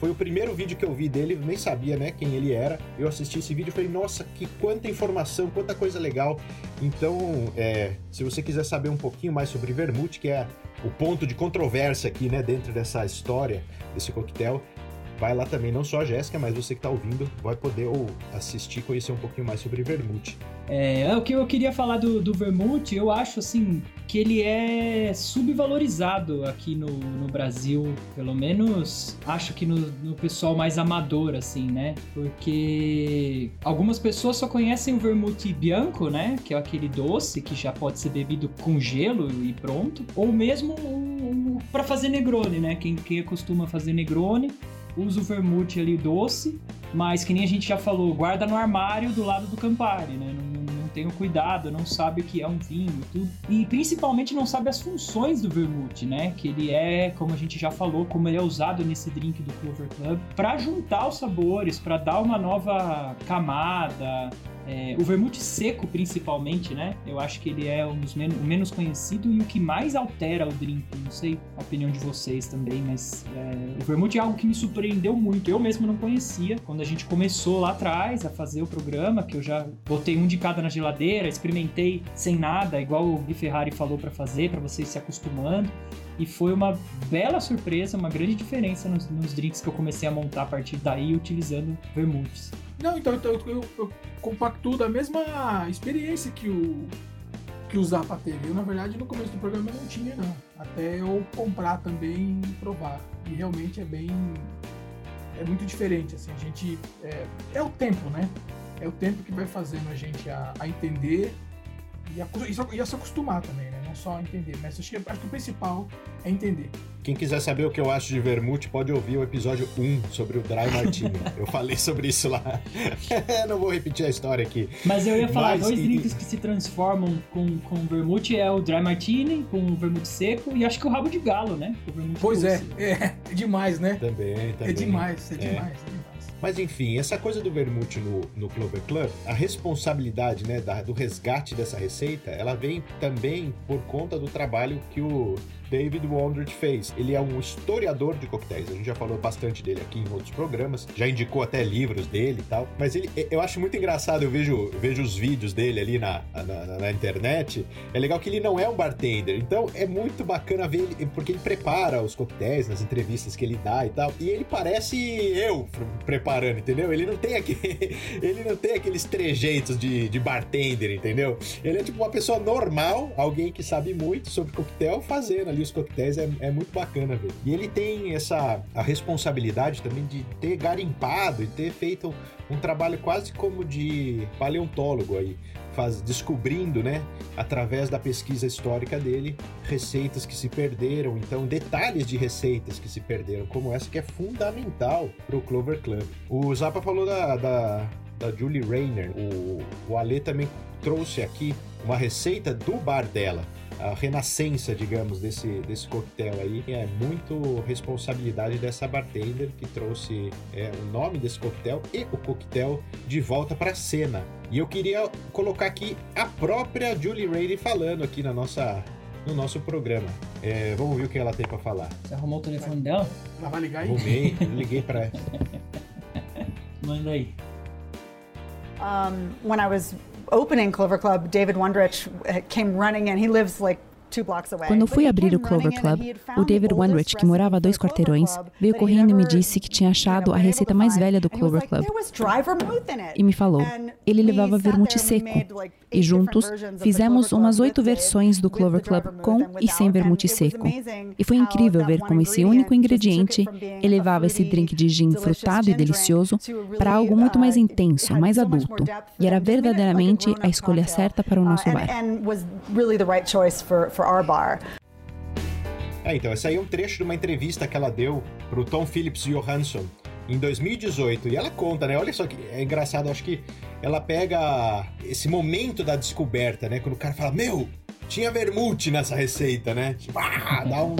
Foi o primeiro vídeo que eu vi dele, nem sabia, né, quem ele era. Eu assisti esse vídeo e falei, nossa, que quanta informação, quanta coisa legal. Então, é, se você quiser saber um pouquinho mais sobre vermute, que é o ponto de controvérsia aqui, né, dentro dessa história, desse coquetel, vai lá também, não só a Jéssica, mas você que está ouvindo vai poder ou assistir, conhecer um pouquinho mais sobre vermute. É, é, o que eu queria falar do, do vermute, eu acho assim que ele é subvalorizado aqui no, no Brasil, pelo menos acho que no, no pessoal mais amador, assim, né? Porque algumas pessoas só conhecem o vermute bianco, né? Que é aquele doce que já pode ser bebido com gelo e pronto, ou mesmo para fazer Negroni, né? Quem, quem costuma fazer Negroni usa o vermute ali doce, mas que nem a gente já falou, guarda no armário do lado do Campari, né? Não, não, não tem o cuidado, não sabe o que é um vinho e tudo. E principalmente não sabe as funções do vermute, né? Que ele é, como a gente já falou, como ele é usado nesse drink do Clover Club, para juntar os sabores, para dar uma nova camada, é, o vermute seco, principalmente, né? Eu acho que ele é um dos men o menos conhecido e o que mais altera o drink. Não sei a opinião de vocês também, mas é, o vermute é algo que me surpreendeu muito. Eu mesmo não conhecia. Quando a gente começou lá atrás a fazer o programa, que eu já botei um de cada na geladeira, experimentei sem nada, igual o Gui Ferrari falou para fazer, para vocês se acostumando. E foi uma bela surpresa, uma grande diferença nos, nos drinks que eu comecei a montar a partir daí utilizando vermutes. Não, então, então eu, eu, eu compactuo da mesma experiência que o que o Zappa teve. Eu, na verdade, no começo do programa não tinha, não. Até eu comprar também e provar. E realmente é bem. É muito diferente, assim. A gente. É, é o tempo, né? É o tempo que vai fazendo a gente a, a entender e a, e a se acostumar também, né? Não só entender. Mas acho que, acho que o principal é entender. Quem quiser saber o que eu acho de vermute, pode ouvir o episódio 1 sobre o Dry Martini. eu falei sobre isso lá. Não vou repetir a história aqui. Mas eu ia falar, Mas, dois e- drinks que se transformam com, com vermute é o Dry Martini, com o vermute seco, e acho que o rabo de galo, né? Pois é, doce. é, é demais, né? Também, também. É demais, é É. demais, é demais. Mas enfim, essa coisa do vermute no, no Clover Club, a responsabilidade né, da- do resgate dessa receita, ela vem também por conta do trabalho que o David Wondrich fez. Ele é um historiador de coquetéis. A gente já falou bastante dele aqui em outros programas, já indicou até livros dele e tal. Mas ele, eu acho muito engraçado, eu vejo, eu vejo os vídeos dele ali na, na, na- internet. É legal que ele não é um bartender, então é muito bacana ver ele, porque ele prepara os coquetéis nas entrevistas que ele dá e tal. E ele parece eu pre- preparando, entendeu? Ele não tem aquele, ele não tem aqueles trejeitos de, de bartender, entendeu? Ele é tipo uma pessoa normal, alguém que sabe muito sobre coquetel, fazendo ali coquetéis. É, é muito bacana ver. E ele tem essa a responsabilidade também de ter garimpado e ter feito um trabalho quase como de paleontólogo aí. Faz, descobrindo, né, através da pesquisa histórica dele, receitas que se perderam, então detalhes de receitas que se perderam, como essa que é fundamental para o Clover Club. O Zappa falou da, da, da Julie Rayner, o, o Ale também trouxe aqui uma receita do bar dela. A renascença, digamos, desse, desse coquetel aí é muito responsabilidade dessa bartender que trouxe é, o nome desse coquetel e o coquetel de volta para a cena. E eu queria colocar aqui a própria Julie Rayner falando aqui na nossa, no nosso programa. É, vamos ver o que ela tem para falar. Você arrumou o telefone dela? Ela vai ligar aí? Arrumei, liguei para ela. Manda aí. Um, when I was opening Clover Club, David Wondrich uh, came running and he lives like two blocks away. Quando fui abrir o Clover in Club, o David Wondrich, que morava a recipe dois quarteirões, veio correndo e me disse que tinha achado a receita mais velha do Clover Club. "There was dry vermouth in it." E me falou. Ele levava vermute seco. E juntos fizemos umas oito versões do Clover Club com e sem vermute seco. E foi incrível ver como esse único ingrediente elevava esse drink de gin frutado e delicioso para algo muito mais uh, intenso, mais adulto. E era verdadeiramente a escolha certa para o nosso Uh, and- bar. And was really the right choice for, for our bar. É, então, esse aí é um trecho de uma entrevista que ela deu pro Tom Phillips Johansson em 2018. E ela conta, né? Olha só que é engraçado, acho que ela pega esse momento da descoberta, né? Quando o cara fala, meu, tinha vermute nessa receita, né? Tipo, ah, dá um.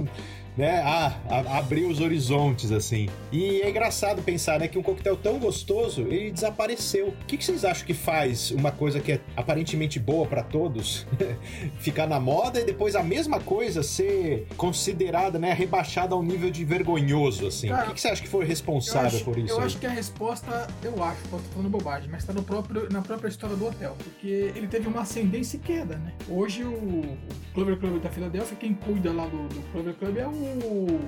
Né? Ah, a- abriu os horizontes, assim. E é engraçado pensar, né, que um coquetel tão gostoso, ele desapareceu. O que, que vocês acham que faz uma coisa que é aparentemente boa pra todos ficar na moda e depois a mesma coisa ser considerada, né, rebaixada ao nível de vergonhoso, assim? Cara, o que, que você acha que foi responsável acho, por isso? eu aí? acho que a resposta, eu acho, posso estar falando bobagem, mas está no próprio, na própria história do hotel, porque ele teve uma ascendência e queda, né? Hoje o, o Clover Club da Filadélfia, quem cuida lá do, do Clover Club é o.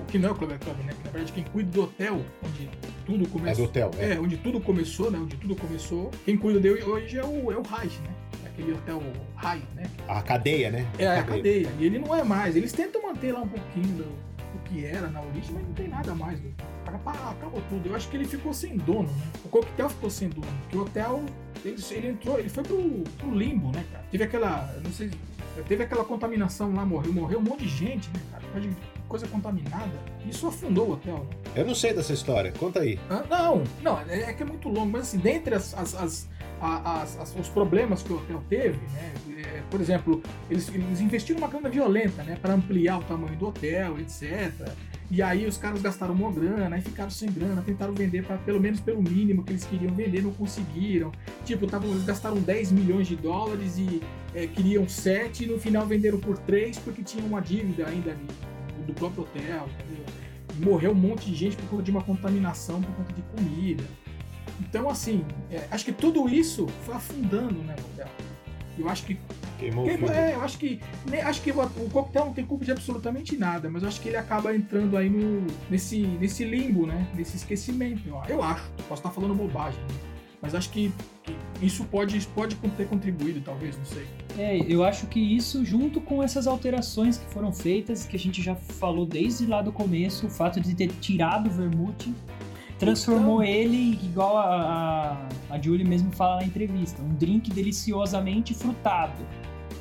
que não é o Clover Club, né? Que, na verdade, quem cuida do hotel, onde tudo É começou. do hotel, é. É, onde tudo começou, né? Onde tudo começou. Quem cuida dele hoje é o, é o Reich, né? Aquele hotel High, né? A cadeia, né? É a cadeia. E ele não é mais. Eles tentam manter lá um pouquinho do, do que era na origem, mas não tem nada mais. né? Acabou, tudo. Eu acho que ele ficou sem dono, né? O coquetel ficou sem dono. Porque o hotel, ele, ele entrou, ele foi pro, pro limbo, né, cara? Teve aquela. Não sei. Teve aquela contaminação lá, morreu, morreu um monte de gente, né, cara? Coisa, contaminada. Isso afundou o hotel, né? Eu não sei dessa história, conta aí. Hã? Não, não, é, é que é muito longo, mas assim, dentre as, as- as- as- os problemas que o hotel teve, né? é, por exemplo, eles, eles investiram uma grana violenta, né? Para ampliar o tamanho do hotel, etc. E aí os caras gastaram uma grana, aí ficaram sem grana, tentaram vender para pelo menos pelo mínimo que eles queriam vender, não conseguiram. Tipo, tavam, eles gastaram 10 milhões de dólares e é, queriam 7 e no final venderam por 3 porque tinham uma dívida ainda ali do próprio hotel, entendeu? morreu um monte de gente por conta de uma contaminação por conta de comida. Então, assim, é, acho que tudo isso foi afundando né, o hotel. Eu acho que. Queimou filme. é, eu acho que. né, acho que o, o coquetel não tem culpa de absolutamente nada, mas eu acho que ele acaba entrando aí no, nesse, nesse limbo, né? Nesse esquecimento. Eu, eu acho. Posso estar falando bobagem. né? Mas acho que, que isso pode, pode ter contribuído, talvez, não sei. É, eu acho que isso, junto com essas alterações que foram feitas, que a gente já falou desde lá do começo, o fato de ter tirado o vermute, transformou Então- ele, igual a, a, a Julie mesmo fala na entrevista, um drink deliciosamente frutado.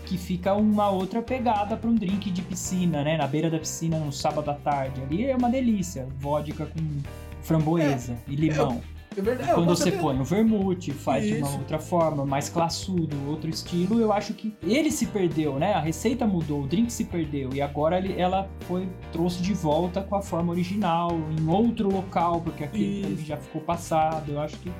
Que fica uma outra pegada para um drink de piscina, né? Na beira da piscina, no sábado à tarde. Ali é uma delícia. Vodka com framboesa e limão. É verdade. Quando você põe o vermute, faz de uma Isso. outra forma, mais classudo, outro estilo, eu acho que ele se perdeu, né? A receita mudou, o drink se perdeu e agora ele- ela foi trouxe de volta com a forma original em outro local, porque aquele Isso. já ficou passado. Eu acho que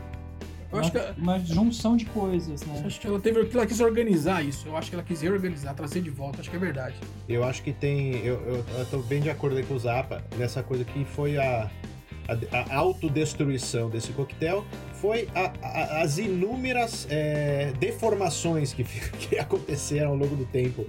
Eu acho que, uma, uma junção de coisas, né? acho que ela, teve, ela quis organizar isso. Eu acho que ela quis reorganizar, trazer de volta. Acho que é verdade. Eu acho que tem. Eu, eu, eu tô bem de acordo aí com o Zapa nessa coisa que foi a, a, a autodestruição desse coquetel. Foi a- a- as inúmeras é, deformações que, que aconteceram ao longo do tempo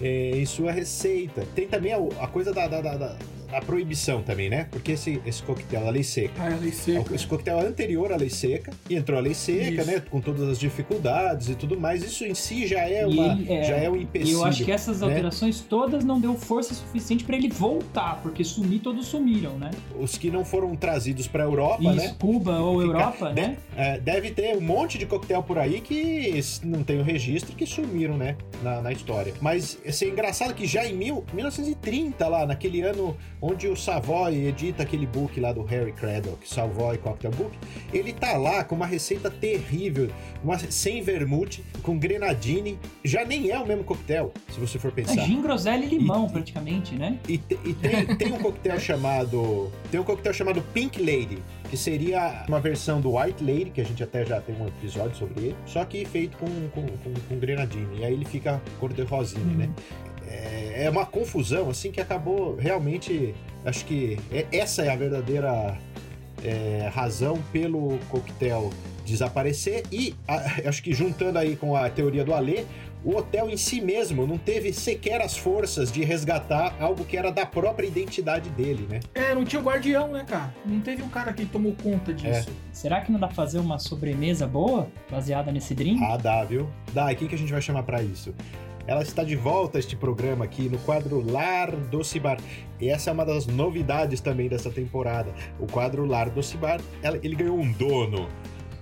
é, em sua receita. Tem também a, coisa da, da, da- da proibição também, né? Porque esse, esse coquetel, a lei seca. Ah, é seca. Esse coquetel é anterior à lei seca, e entrou a lei seca, Isso. né? Com todas as dificuldades e tudo mais. Isso em si já é, E uma, ele- é, já é um E empecilho. eu acho que essas né? alterações todas não deu força suficiente pra ele voltar, porque sumir todos sumiram, né? Os que não foram trazidos para a Europa, Isso, né? Cuba ou Fica- Europa, né? É, deve ter um monte de coquetel por aí que não tem o registro que sumiram, né? Na, na história. Mas assim, é engraçado que já em mil, 1930, lá, naquele ano onde o Savoy edita aquele book lá do Harry Craddock, Savoy Cocktail Book, ele tá lá com uma receita terrível, uma, sem vermute, com grenadine. Já nem é o mesmo coquetel, se você for É pensar. gin, groselha e limão, E- praticamente, né? E, e tem, tem um coquetel chamado. Tem um coquetel chamado Pink Lady, que seria uma versão do White Lady, que a gente até já tem um episódio sobre ele, só que feito com, com, com, com grenadine. E aí ele fica cor de rosinha, Uhum. né? É, é uma confusão, assim, que acabou realmente. Acho que é- essa é a verdadeira é, razão pelo coquetel desaparecer. E a- acho que juntando aí com a teoria do Alê, o hotel em si mesmo não teve sequer as forças de resgatar algo que era da própria identidade dele, né? É, não tinha o guardião, né, cara? Não teve um cara que tomou conta disso. Será que não dá pra fazer uma sobremesa boa, baseada nesse drink? Ah, dá, viu? Dá, e quem que a gente vai chamar pra isso? Ela está de volta a este programa aqui no quadro Lar Doce Bar. E essa é uma das novidades também dessa temporada. O quadro Lar Doce Bar, ela- ele ganhou um dono.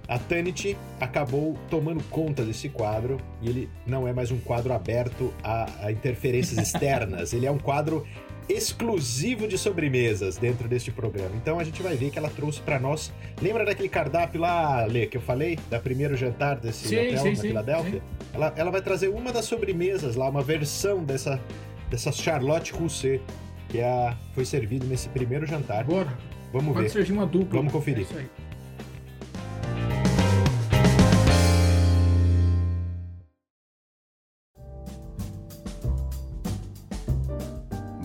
A Tanit acabou tomando conta desse quadro e ele não é mais um quadro aberto a, a interferências externas. ele é um quadro exclusivo de sobremesas dentro deste programa. Então a gente vai ver que ela trouxe pra nós. Lembra daquele cardápio lá, Lê, que eu falei? Da primeiro jantar desse Sim, hotel sim, na sim, Filadélfia? Ela, ela vai trazer uma das sobremesas lá, uma versão dessa, dessa Charlotte Rousset, que é a, foi servido nesse primeiro jantar. Agora, Vamos pode ver. surgir uma dupla. Vamos conferir. É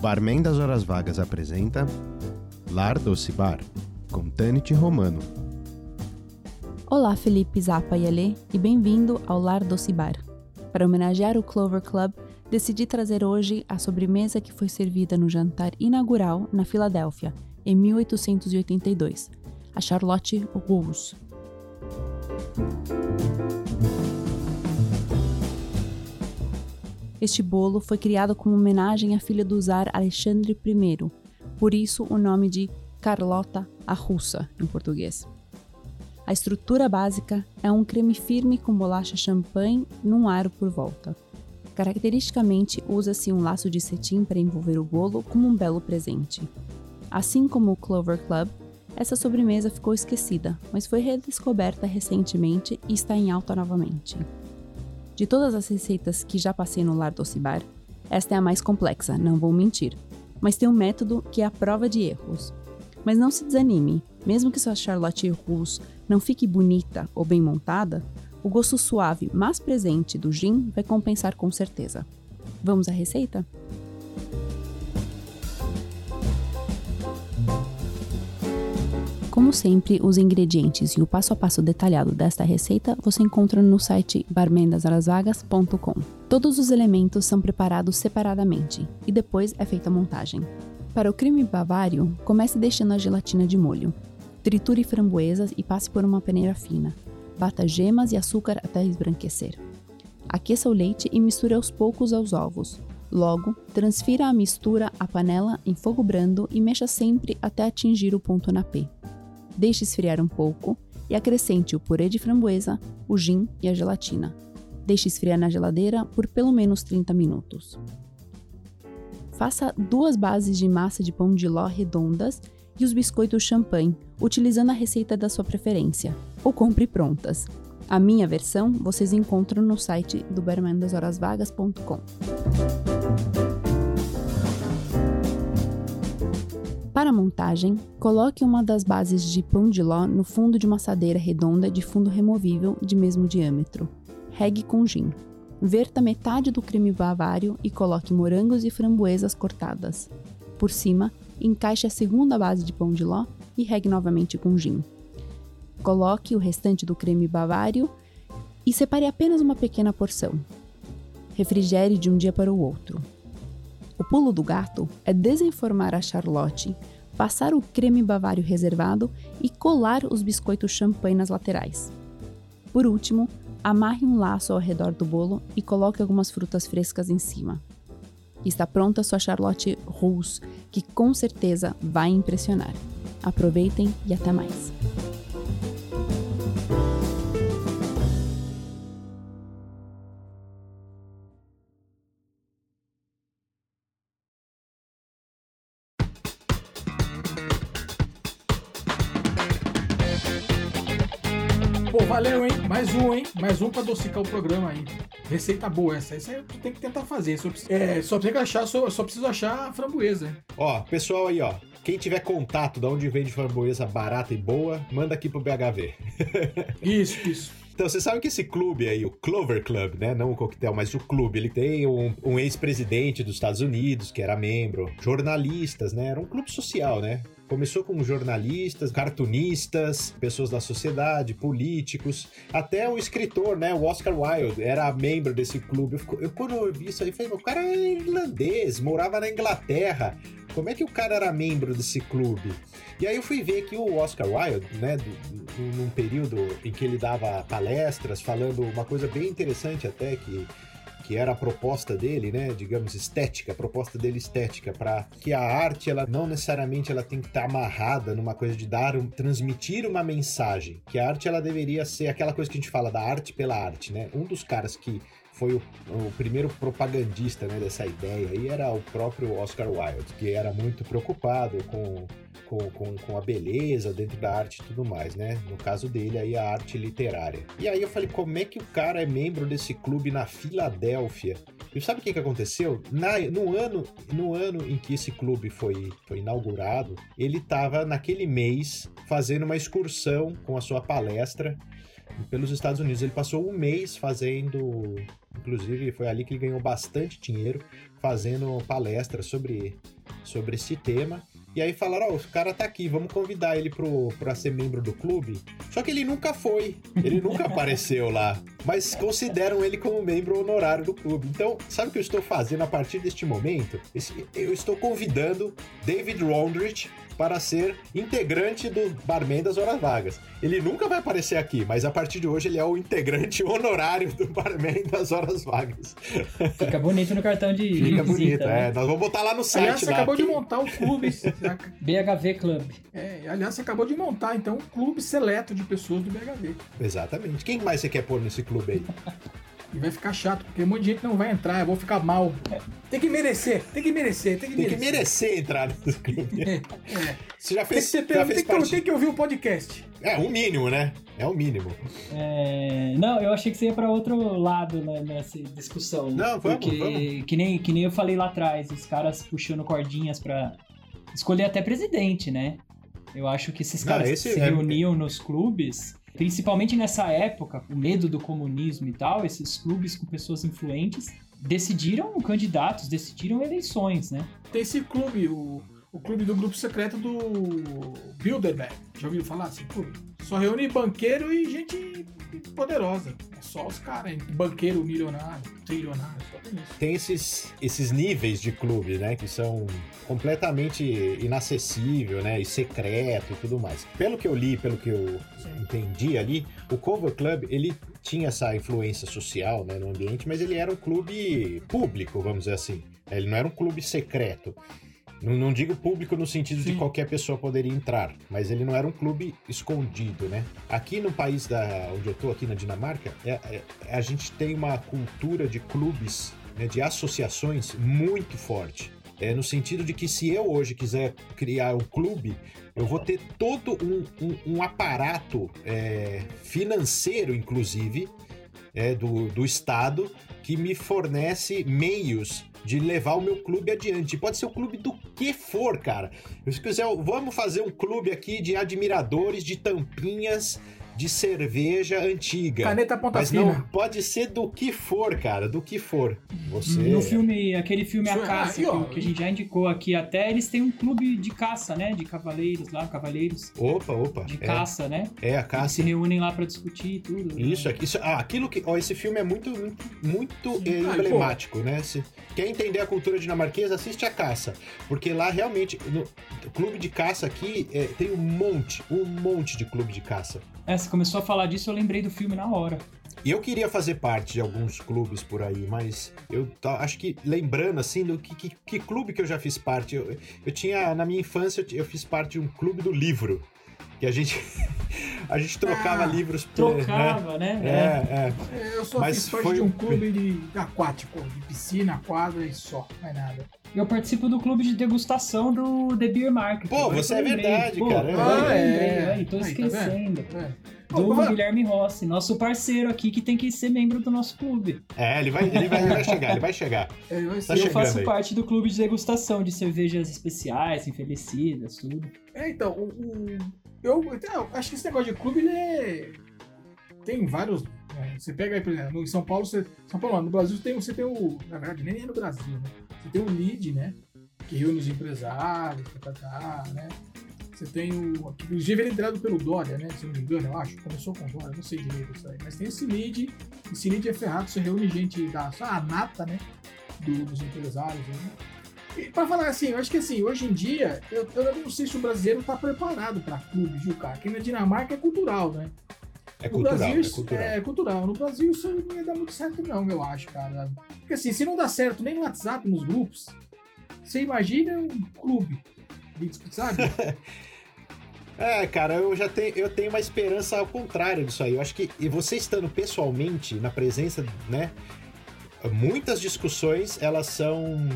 Barman das Horas Vagas apresenta Lar Doce Bar, com Tanit Romano. Olá, Felipe Zappa e Alê, e bem-vindo ao Lar Doce Bar. Para homenagear o Clover Club, decidi trazer hoje a sobremesa que foi servida no jantar inaugural na Filadélfia, em 1882, a Charlotte Russe. Este bolo foi criado como homenagem à filha do czar Alexandre I, por isso o nome de Carlota a Russa em português. A estrutura básica é um creme firme com bolacha champanhe num aro por volta. Caracteristicamente, usa-se um laço de cetim para envolver o bolo como um belo presente. Assim como o Clover Club, essa sobremesa ficou esquecida, mas foi redescoberta recentemente e está em alta novamente. De todas as receitas que já passei no Lar Doce Bar, esta é a mais complexa, não vou mentir, mas tem um método que é a prova de erros. Mas não se desanime, mesmo que sua Charlotte Russe não fique bonita ou bem montada, o gosto suave, mas presente do gin vai compensar com certeza. Vamos à receita? Como sempre, os ingredientes e o passo a passo detalhado desta receita você encontra no site barmendasarasvagas.com. Todos os elementos são preparados separadamente e depois é feita a montagem. Para o creme bavário, comece deixando a gelatina de molho. Triture framboesas e passe por uma peneira fina. Bata gemas e açúcar até esbranquecer. Aqueça o leite e misture aos poucos aos ovos. Logo, transfira a mistura à panela em fogo brando e mexa sempre até atingir o ponto na P. Deixe esfriar um pouco e acrescente o purê de framboesa, o gin e a gelatina. Deixe esfriar na geladeira por pelo menos 30 minutos. Faça duas bases de massa de pão de ló redondas e os biscoitos champanhe, utilizando a receita da sua preferência, ou compre prontas. A minha versão vocês encontram no site do barmandashorasvagas.com. Para a montagem, coloque uma das bases de pão de ló no fundo de uma assadeira redonda de fundo removível de mesmo diâmetro. Regue com gin. Verta metade do creme bavário e coloque morangos e framboesas cortadas. Por cima, encaixe a segunda base de pão de ló e regue novamente com gin. Coloque o restante do creme bavário e separe apenas uma pequena porção. Refrigere de um dia para o outro. O pulo do gato é desenformar a Charlotte, passar o creme bavário reservado e colar os biscoitos champanhe nas laterais. Por último, amarre um laço ao redor do bolo e coloque algumas frutas frescas em cima. Está pronta sua Charlotte Russe, que com certeza vai impressionar. Aproveitem e até mais! Mais um, hein? Mais um pra adocicar o programa aí. Receita boa essa. Essa aí tu tem que tentar fazer. Só, é, só, precisa achar, só, só preciso achar a framboesa. Ó, pessoal aí, ó. Quem tiver contato de onde vende framboesa barata e boa, manda aqui pro BHV. Isso, isso. Então, você sabe que esse clube aí, o Clover Club, né? Não o coquetel, mas o clube, ele tem um, um ex-presidente dos Estados Unidos, que era membro, jornalistas, né? Era um clube social, né? Começou com jornalistas, cartunistas, pessoas da sociedade, políticos, até o escritor, né? O Oscar Wilde era membro desse clube. Eu, eu, quando eu vi isso aí, falei, o cara é irlandês, morava na Inglaterra. Como é que o cara era membro desse clube? E aí eu fui ver que o Oscar Wilde, né, num período em que ele dava palestras falando uma coisa bem interessante até que que era a proposta dele, né, digamos estética, a proposta dele estética para que a arte ela não necessariamente ela tem que estar amarrada numa coisa de dar um, transmitir uma mensagem, que a arte ela deveria ser aquela coisa que a gente fala da arte pela arte, né? Um dos caras que foi o, o primeiro propagandista né, dessa ideia aí era o próprio Oscar Wilde, que era muito preocupado com, com, com, com a beleza dentro da arte e tudo mais, né? No caso dele aí a arte literária. E aí eu falei, como é que o cara é membro desse clube na Filadélfia? E sabe o que, que aconteceu? Na- no, ano, no ano em que esse clube foi, foi inaugurado, ele estava naquele mês fazendo uma excursão com a sua palestra pelos Estados Unidos. Ele passou um mês fazendo. Inclusive, foi ali que ele ganhou bastante dinheiro fazendo palestras sobre, sobre esse tema. E aí falaram, ó, o cara tá aqui, vamos convidar ele pro, pra ser membro do clube. Só que ele nunca foi, ele nunca apareceu lá. Mas consideram ele como membro honorário do clube. Então, sabe o que eu estou fazendo a partir deste momento? Eu estou convidando David Rondrich para ser integrante do Barman das Horas Vagas. Ele nunca vai aparecer aqui, mas a partir de hoje ele é o integrante honorário do Barman das Horas Vagas. Fica bonito no cartão de, Fica visita, bonito, né? é. Nós vamos botar lá no site. Aliás, você lá, acabou de montar o clube. BHV Club. É, aliás, você acabou de montar, então, um clube seleto de pessoas do BHV. Exatamente. Quem mais você quer pôr nesse clube aí? E vai ficar chato, porque um monte de gente não vai entrar, eu vou ficar mal. Tem que merecer, tem que merecer, tem que Tem que merecer. merecer entrar nesse clube. É, Você já tem, fez, que ter- já tem fez que- parte... tem que ouvir o podcast. É, o mínimo, né? É o mínimo. É, Não, eu achei que você ia pra outro lado né, nessa discussão. Não, vamos, Porque, vamos. Que, nem, que nem eu falei lá atrás, os caras puxando cordinhas pra escolher até presidente, né? Eu acho que esses Não, caras esse se é- reuniam nos clubes, principalmente nessa época, o medo do comunismo e tal, esses clubes com pessoas influentes decidiram candidatos, decidiram eleições, né? Tem esse clube, o, o clube do grupo secreto do Bilderberg. Já ouviu falar desse clube? Só reúne banqueiro e gente poderosa. É só os caras, banqueiro milionário, trilionário, só tem isso. Tem esses, esses níveis de clube, né? Que são completamente inacessível, né? E secreto e tudo mais. Pelo que eu li, pelo que eu entendi ali, o Cover Club, ele tinha essa influência social né, no ambiente, mas ele era um clube público, vamos dizer assim. Ele não era um clube secreto. Não, não digo público no sentido de Sim. qualquer pessoa poderia entrar, mas ele não era um clube escondido, né? Aqui no país da, onde eu tô, aqui na Dinamarca, é- é- a gente tem uma cultura de clubes, né, de associações muito forte. É, no sentido de que se eu hoje quiser criar um clube, eu vou ter todo um, um- um aparato é, financeiro, inclusive, é, do, do Estado, que me fornece meios de levar o meu clube adiante. Pode ser o clube do que for, cara. Se quiser, vamos fazer um clube aqui de admiradores de tampinhas de cerveja antiga. Caneta ponta Mas fina. não, pode ser do que for, cara, do que for. Você. No filme, aquele filme A é- Caça, que, que a gente já indicou aqui até, eles têm um clube de caça, né? De cavaleiros lá, cavaleiros Opa, opa. de é, caça, né? é, a Eles caça. se reúnem lá pra discutir tudo. né? Isso aqui, isso, ah, aquilo que, ó, esse filme é muito, muito, muito eh, Ah, emblemático, né? Se quer entender a cultura dinamarquesa, assiste a caça, porque lá realmente no clube de caça aqui eh, tem um monte, um monte de clube de caça. É, você começou a falar disso, eu lembrei do filme na hora. E eu queria fazer parte de alguns clubes por aí, mas eu tá- acho que lembrando assim do que, que, que clube que eu já fiz parte, eu, eu tinha na minha infância eu eu fiz parte de um clube do livro. Que a gente a gente trocava Ah, livros por, né? Trocava, né? É, é. É, Eu só Mas fiz parte foi de um- clube de aquático, de piscina, quadra e só, mais nada. Eu participo do clube de degustação do The Beer Market. Pô, Agora você é verdade, Pô, cara, é verdade. lembrei, É. aí, tô Aí, tá esquecendo. É. Do vai- Guilherme Rossi, nosso parceiro aqui, que tem que ser membro do nosso clube. É, ele vai, ele vai, ele vai chegar, ele vai chegar. É, vai Tá eu faço aí. parte do clube de degustação de cervejas especiais, envelhecidas, tudo. É, então, o, o- eu, então, acho que esse negócio de clube, ele é... Tem vários... né, Você pega aí, por exemplo, em São Paulo, você, São Paulo, no Brasil tem, você tem o... Na verdade, nem é no Brasil, né? Você tem o LEAD, né? Que reúne os empresários, tá, tá, né? Você tem o... Inclusive, ele é pelo Dória, né? Se não me engano, eu acho. Começou com o Dória, não sei direito isso aí. Mas tem esse LEAD. Esse LEAD é ferrado, você reúne gente da... Só a nata, né? Do- dos empresários, né? Pra falar assim, eu acho que assim, hoje em dia, eu, eu não sei se o brasileiro tá preparado pra clube, viu, cara? Aqui na Dinamarca é cultural, né? É No cultural, Brasil, é cultural. É cultural. No Brasil isso não ia dar muito certo, não, eu acho, cara. Porque assim, se não dá certo nem no WhatsApp, nos grupos, você imagina um clube. Sabe? É, cara, eu já tenho, eu tenho uma esperança ao contrário disso aí. Eu acho que e você estando pessoalmente na presença, né? Muitas discussões elas são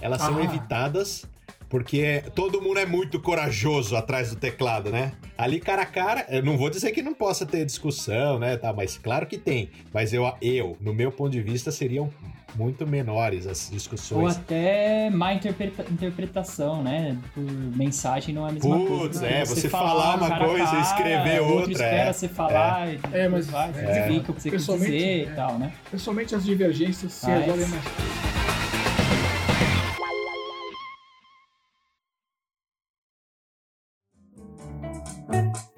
elas são Ah. evitadas porque todo mundo é muito corajoso atrás do teclado, né? Ali cara a cara, eu não vou dizer que não possa ter discussão, né, tá, mas claro que tem. Mas eu eu, no meu ponto de vista, seriam muito menores as Ou discussões. até má interpreta- interpretação, né? Por mensagem não é a mesma Putz, coisa. é, você falar uma cara coisa e escrever o outro outra, espera é. você falar e É, mas- vai, é. explica o que você quer Pessoalmente, dizer é. e tal, né? Pessoalmente as divergências se resolvem mais. うん。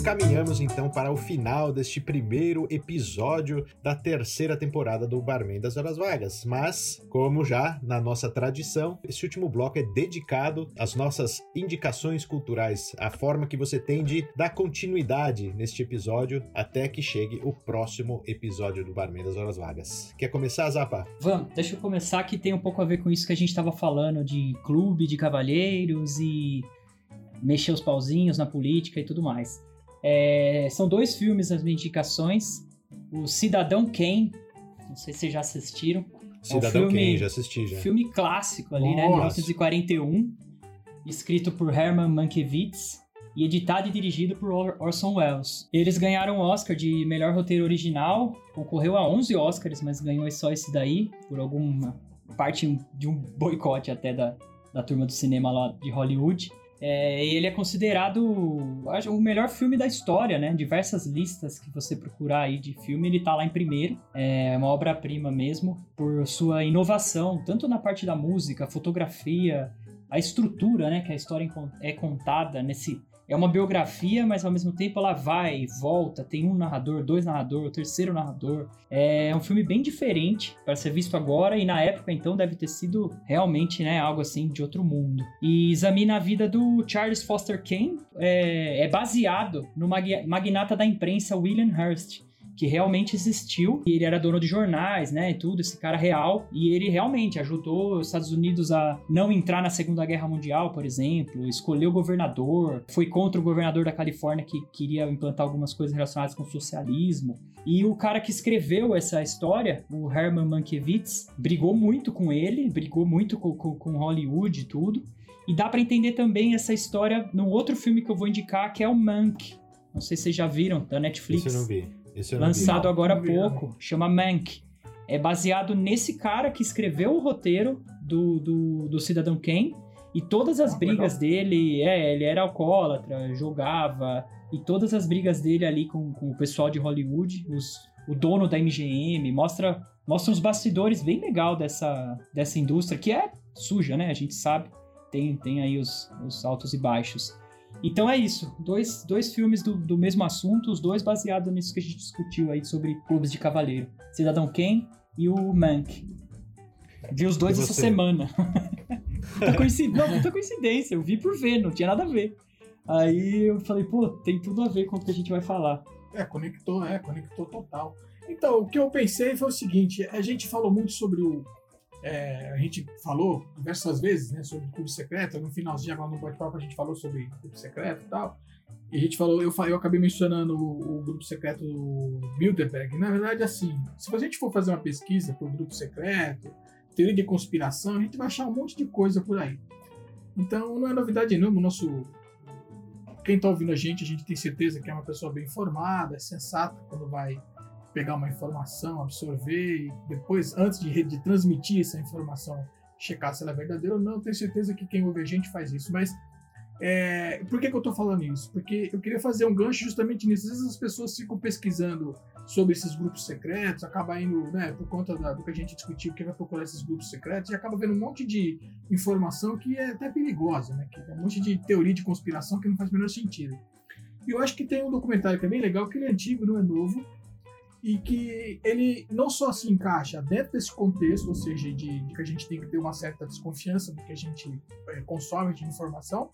Encaminhamos então para o final deste primeiro episódio da terceira temporada do Barman das Horas Vagas. Mas, como já na nossa tradição, esse último bloco é dedicado às nossas indicações culturais, a forma que você tem de dar continuidade neste episódio até que chegue o próximo episódio do Barman das Horas Vagas. Quer começar, Zapa? Vamos, deixa eu começar que tem um pouco a ver com isso que a gente tava falando de clube de cavalheiros e mexer os pauzinhos na política e tudo mais. É, são dois filmes as minhas indicações. O Cidadão Kane, não sei se vocês já assistiram. Cidadão filme- Kane, já assisti já. Filme clássico ali, né? Nossa. 1941. Escrito por Herman Mankiewicz e editado e dirigido por Or- Orson Welles. Eles ganharam o Oscar de melhor roteiro original, concorreu a 11 Oscars, mas ganhou só esse daí, por alguma parte de um boicote até da, da turma do cinema lá de Hollywood. É, ele é considerado acho, o melhor filme da história, né? Diversas listas que você procurar aí de filme, ele tá lá em primeiro. É uma obra-prima mesmo, por sua inovação, tanto na parte da música, fotografia, a estrutura, né, que a história é contada nesse é uma biografia, mas ao mesmo tempo ela vai e volta. Tem um narrador, dois narradores, o terceiro narrador. É um filme bem diferente para ser visto agora e na época então deve ter sido realmente né, algo assim de outro mundo. E examina a vida do Charles Foster Kane. É, é baseado no magnata da imprensa William Hearst que realmente existiu. E ele era dono de jornais, né? E tudo, esse cara real. E ele realmente ajudou os Estados Unidos a não entrar na Segunda Guerra Mundial, por exemplo. Escolheu governador. Foi contra o governador da Califórnia que queria implantar algumas coisas relacionadas com o socialismo. E o cara que escreveu essa história, o Herman Mankiewicz, brigou muito com ele, brigou muito com, com, com Hollywood e tudo. E dá para entender também essa história num outro filme que eu vou indicar, que é o Mank. Não sei se vocês já viram, da Netflix. Isso eu não vi lançado agora há pouco, chama Mank. É baseado nesse cara que escreveu o roteiro do, do, do Cidadão Kane. E todas as ah, brigas dele, é, ele era alcoólatra, jogava, e todas as brigas dele ali com, com o pessoal de Hollywood, os, o dono da MGM, mostra, mostra uns bastidores bem legal dessa, dessa indústria, que é suja, né? A gente sabe, tem, tem aí os, os altos e baixos. Então é isso. Dois, dois filmes do, do mesmo assunto, os dois baseados nisso que a gente discutiu aí sobre clubes de cavaleiro. Cidadão Kane e o Mank. Vi os dois essa semana. puta coincidência. Não, puta coincidência. Eu vi por ver, não tinha nada a ver. Aí eu falei, pô, tem tudo a ver com o que a gente vai falar. É, conectou, é, conectou total. Então, o que eu pensei foi o seguinte: a gente falou muito sobre o, é, a gente falou diversas vezes né, sobre o clube secreto. No finalzinho, agora no bate-papo, a gente falou sobre o clube secreto e tal. E a gente falou, eu, eu acabei mencionando o, o grupo secreto Bilderberg. Na verdade, assim, se a gente for fazer uma pesquisa o grupo secreto, teoria de conspiração, a gente vai achar um monte de coisa por aí. Então, não é novidade nenhuma. Nosso. Quem está ouvindo a gente, a gente tem certeza que é uma pessoa bem informada, é sensata quando vai pegar uma informação, absorver e depois, antes de, de transmitir essa informação, checar se ela é verdadeira ou não. Tenho certeza que quem ouve a gente faz isso. Mas é, por que, que eu estou falando isso? Porque eu queria fazer um gancho justamente nisso. Às vezes as pessoas ficam pesquisando sobre esses grupos secretos, acaba indo, né, por conta da, do que a gente discutiu, que vai procurar esses grupos secretos, e acaba vendo um monte de informação que é até perigosa, né? Que é um monte de teoria de conspiração que não faz o menor sentido. E eu acho que tem um documentário que é bem legal, que ele é antigo, não é novo, e que ele não só se encaixa dentro desse contexto, ou seja, de, de que a gente tem que ter uma certa desconfiança do que a gente é, consome de informação,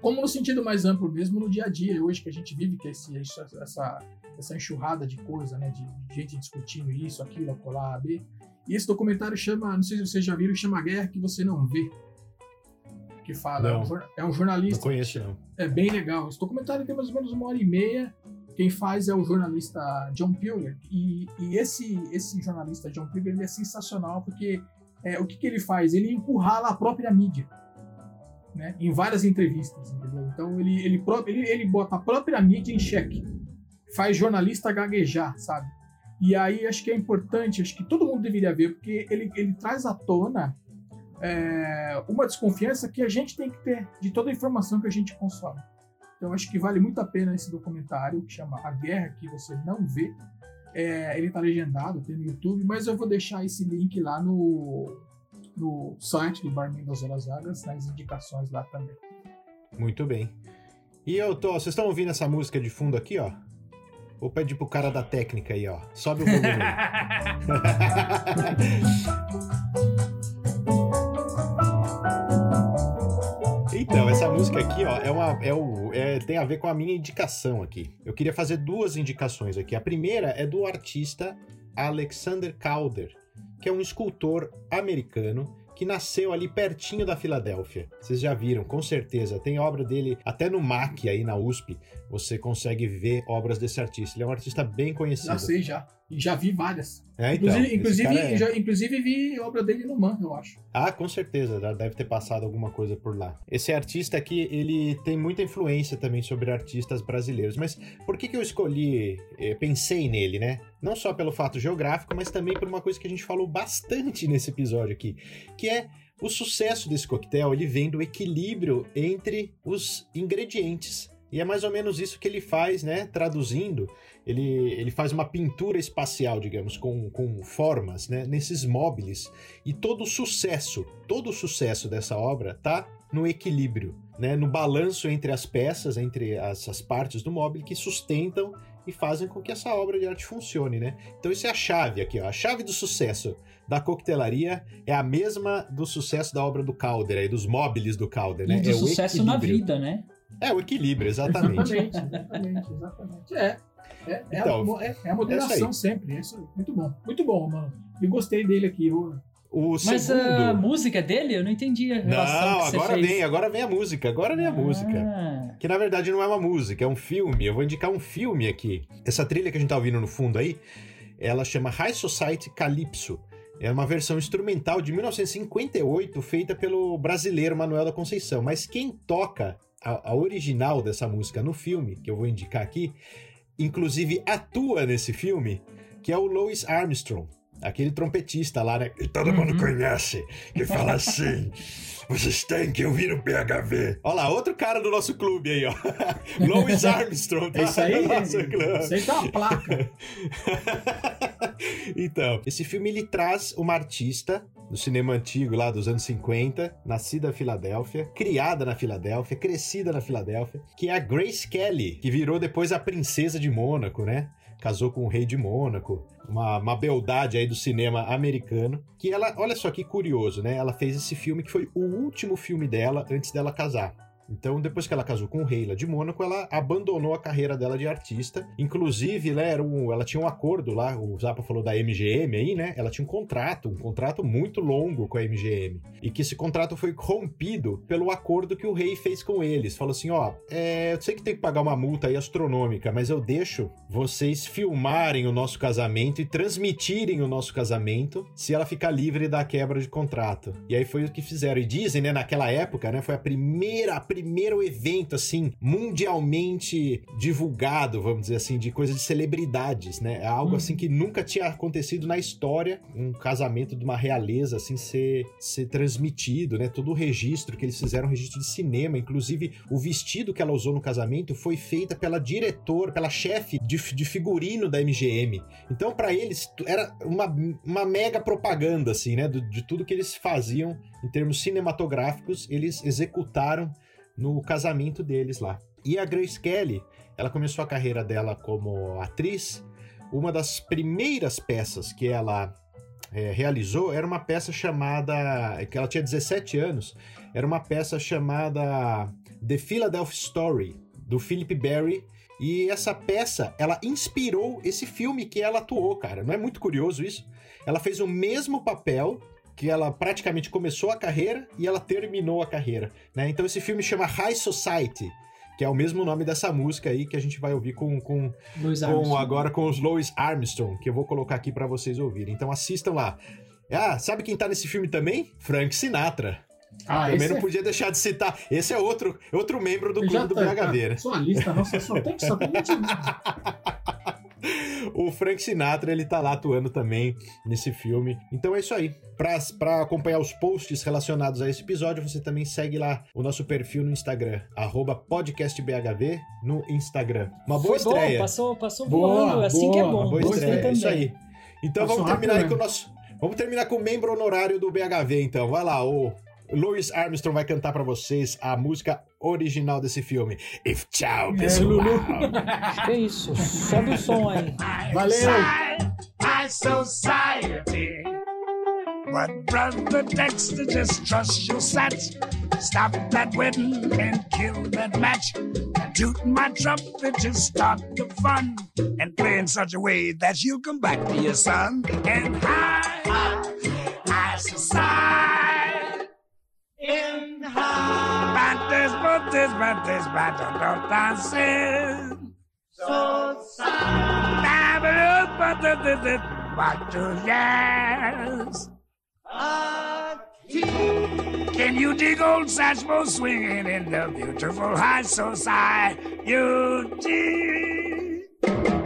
como no sentido mais amplo mesmo no dia a dia, hoje que a gente vive, que é esse, essa, essa enxurrada de coisa, né, de gente discutindo isso, aquilo, acolá, B. E esse documentário chama, não sei se vocês já viram, chama Guerra que Você Não Vê. Que fala, é um, é um jornalista. Não conheço, não. É bem legal. Esse documentário tem mais ou menos uma hora e meia quem faz é o jornalista John Pilger. E, e esse, esse jornalista John Pilger ele é sensacional porque é, o que, que ele faz? Ele empurrala a própria mídia. Né, em várias entrevistas, entendeu? Então ele, ele, ele, ele bota a própria mídia em xeque, faz jornalista gaguejar, sabe? E aí acho que é importante, acho que todo mundo deveria ver, porque ele, ele traz à tona é, uma desconfiança que a gente tem que ter de toda a informação que a gente consome. Então acho que vale muito a pena esse documentário que chama A Guerra que você não vê. É, ele está legendado, tem no YouTube, mas eu vou deixar esse link lá no, no site do Barman das Horas Vagas, nas indicações lá também. Muito bem. E eu tô. Vocês estão ouvindo essa música de fundo aqui, ó? Vou pedir pro cara da técnica aí, ó. Sobe o volume. Então, essa música aqui, ó, é uma, é o, é, tem a ver com a minha indicação aqui. Eu queria fazer duas indicações aqui. A primeira é do artista Alexander Calder, que é um escultor americano que nasceu ali pertinho da Filadélfia. Vocês já viram, com certeza. Tem obra dele até no MAC aí na USP. Você consegue ver obras desse artista. Ele é um artista bem conhecido. Sei, já. E já vi várias. É, então, inclusive, inclusive, é... já, inclusive vi obra dele no Man, eu acho. Ah, com certeza, deve ter passado alguma coisa por lá. Esse artista aqui, ele tem muita influência também sobre artistas brasileiros. Mas por que, que eu escolhi, eh, pensei nele, né? Não só pelo fato geográfico, mas também por uma coisa que a gente falou bastante nesse episódio aqui, que é o sucesso desse coquetel, ele vem do equilíbrio entre os ingredientes E é mais ou menos isso que ele faz, né? Traduzindo, ele, ele faz uma pintura espacial, digamos, com, com formas, né? Nesses móveis. E todo o sucesso, todo o sucesso dessa obra tá no equilíbrio, né? No balanço entre as peças, entre as, as partes do móvel que sustentam e fazem com que essa obra de arte funcione, né? Então isso é a chave aqui, ó. A chave do sucesso da coquetelaria é a mesma do sucesso da obra do Calder, aí, dos móveis do Calder, né? E do é sucesso na vida, né? É o equilíbrio, exatamente. Exatamente, exatamente, exatamente. É. É, Então, a, é, é a é moderação sempre. Isso. Muito bom. Muito bom, mano. E gostei dele aqui. o- O Mas segundo... a música dele, eu não entendi a relação Não, que você agora fez. vem, agora vem a música, agora vem a música. Ah, Que na verdade não é uma música, é um filme. Eu vou indicar um filme aqui. Essa trilha que a gente tá ouvindo no fundo aí, ela chama High Society Calypso. É uma versão instrumental de 1958 feita pelo brasileiro Manuel da Conceição. Mas quem toca a, a original dessa música no filme, que eu vou indicar aqui, inclusive atua nesse filme, que é o Louis Armstrong. Aquele trompetista lá, né? Que todo mundo conhece, que fala assim: vocês têm que ouvir o BHV. Olha lá, outro cara do nosso clube aí, ó. Louis Armstrong. tá É isso aí? no nosso clube. Isso aí tá uma placa. então, esse filme ele traz uma artista do cinema antigo lá dos anos 50, nascida na Filadélfia, criada na Filadélfia, crescida na Filadélfia, que é a Grace Kelly, que virou depois a princesa de Mônaco, né? Casou com o rei de Mônaco, uma, uma beldade aí do cinema americano. Que ela, olha só que curioso, né? Ela fez esse filme que foi o último filme dela antes dela casar. Então, depois que ela casou com o rei lá de Mônaco, ela abandonou a carreira dela de artista. Inclusive, né, era um- ela tinha um acordo lá, o Zappa falou da MGM aí, né? Ela tinha um contrato, um contrato muito longo com a MGM. E que esse contrato foi rompido pelo acordo que o rei fez com eles. Falou assim: ó, é, eu sei que tem que pagar uma multa aí astronômica, mas eu deixo vocês filmarem o nosso casamento e transmitirem o nosso casamento se ela ficar livre da quebra de contrato. E aí foi o que fizeram. E dizem, né, naquela época, né, foi a primeira, primeiro evento, assim, mundialmente divulgado, vamos dizer assim, de coisa de celebridades, né? É algo, assim, que nunca tinha acontecido na história, um casamento de uma realeza, assim, ser, ser transmitido, né? Todo o registro que eles fizeram, um registro de cinema, inclusive o vestido que ela usou no casamento foi feita pela diretora, pela chefe de, de figurino da MGM. Então, pra eles, era uma, uma mega propaganda, assim, né? do- de tudo que eles faziam em termos cinematográficos, eles executaram no casamento deles lá. E a Grace Kelly, ela começou a carreira dela como atriz. Uma das primeiras peças que ela é, realizou era uma peça chamada. que ela tinha 17 anos. Era uma peça chamada The Philadelphia Story, do Philip Barry. E essa peça, ela inspirou esse filme que ela atuou, cara. Não é muito curioso isso? Ela fez o mesmo papel que ela praticamente começou a carreira e ela terminou a carreira, né? Então esse filme chama High Society, que é o mesmo nome dessa música aí que a gente vai ouvir com, com, com agora com os Louis Armstrong, que eu vou colocar aqui pra vocês ouvirem. Então assistam lá. Ah, sabe quem tá nesse filme também? Frank Sinatra. Ah, Também não é- podia deixar de citar. Esse é outro, outro membro do clube já do tá- BHV, né? Sua lista, nossa, só tem só tem O Frank Sinatra, ele tá lá atuando também nesse filme. Então é isso aí. Pra, pra acompanhar os posts relacionados a esse episódio, você também segue lá o nosso perfil no Instagram, arroba podcastbhv no Instagram. Uma boa Foi bom, estreia. passou, passou Boa, voando, assim que é boa, bom. Uma boa estreia, é também. isso aí. Então Passou vamos terminar rápido aí com o mesmo. nosso... Vamos terminar com o membro honorário do BHV, então. Vai lá, o Louis Armstrong vai cantar pra vocês a música original desse filme. If Tchau, É, pessoal. Lulu. Que isso, sobe o som aí. Valeu! High society. But brother Dexter, just trust your sats. Stop that wedding and kill that match. Tooting my trumpet to start the fun. And play in such a way that you'll come back to your son. And high, high, high society in high house. Bantes, bantes, bantes, bantes, dances. So sad. Fabulous, bantes, bantes, bantes, yes. Can you dig old Satchmo swinging in the beautiful high society? You dig.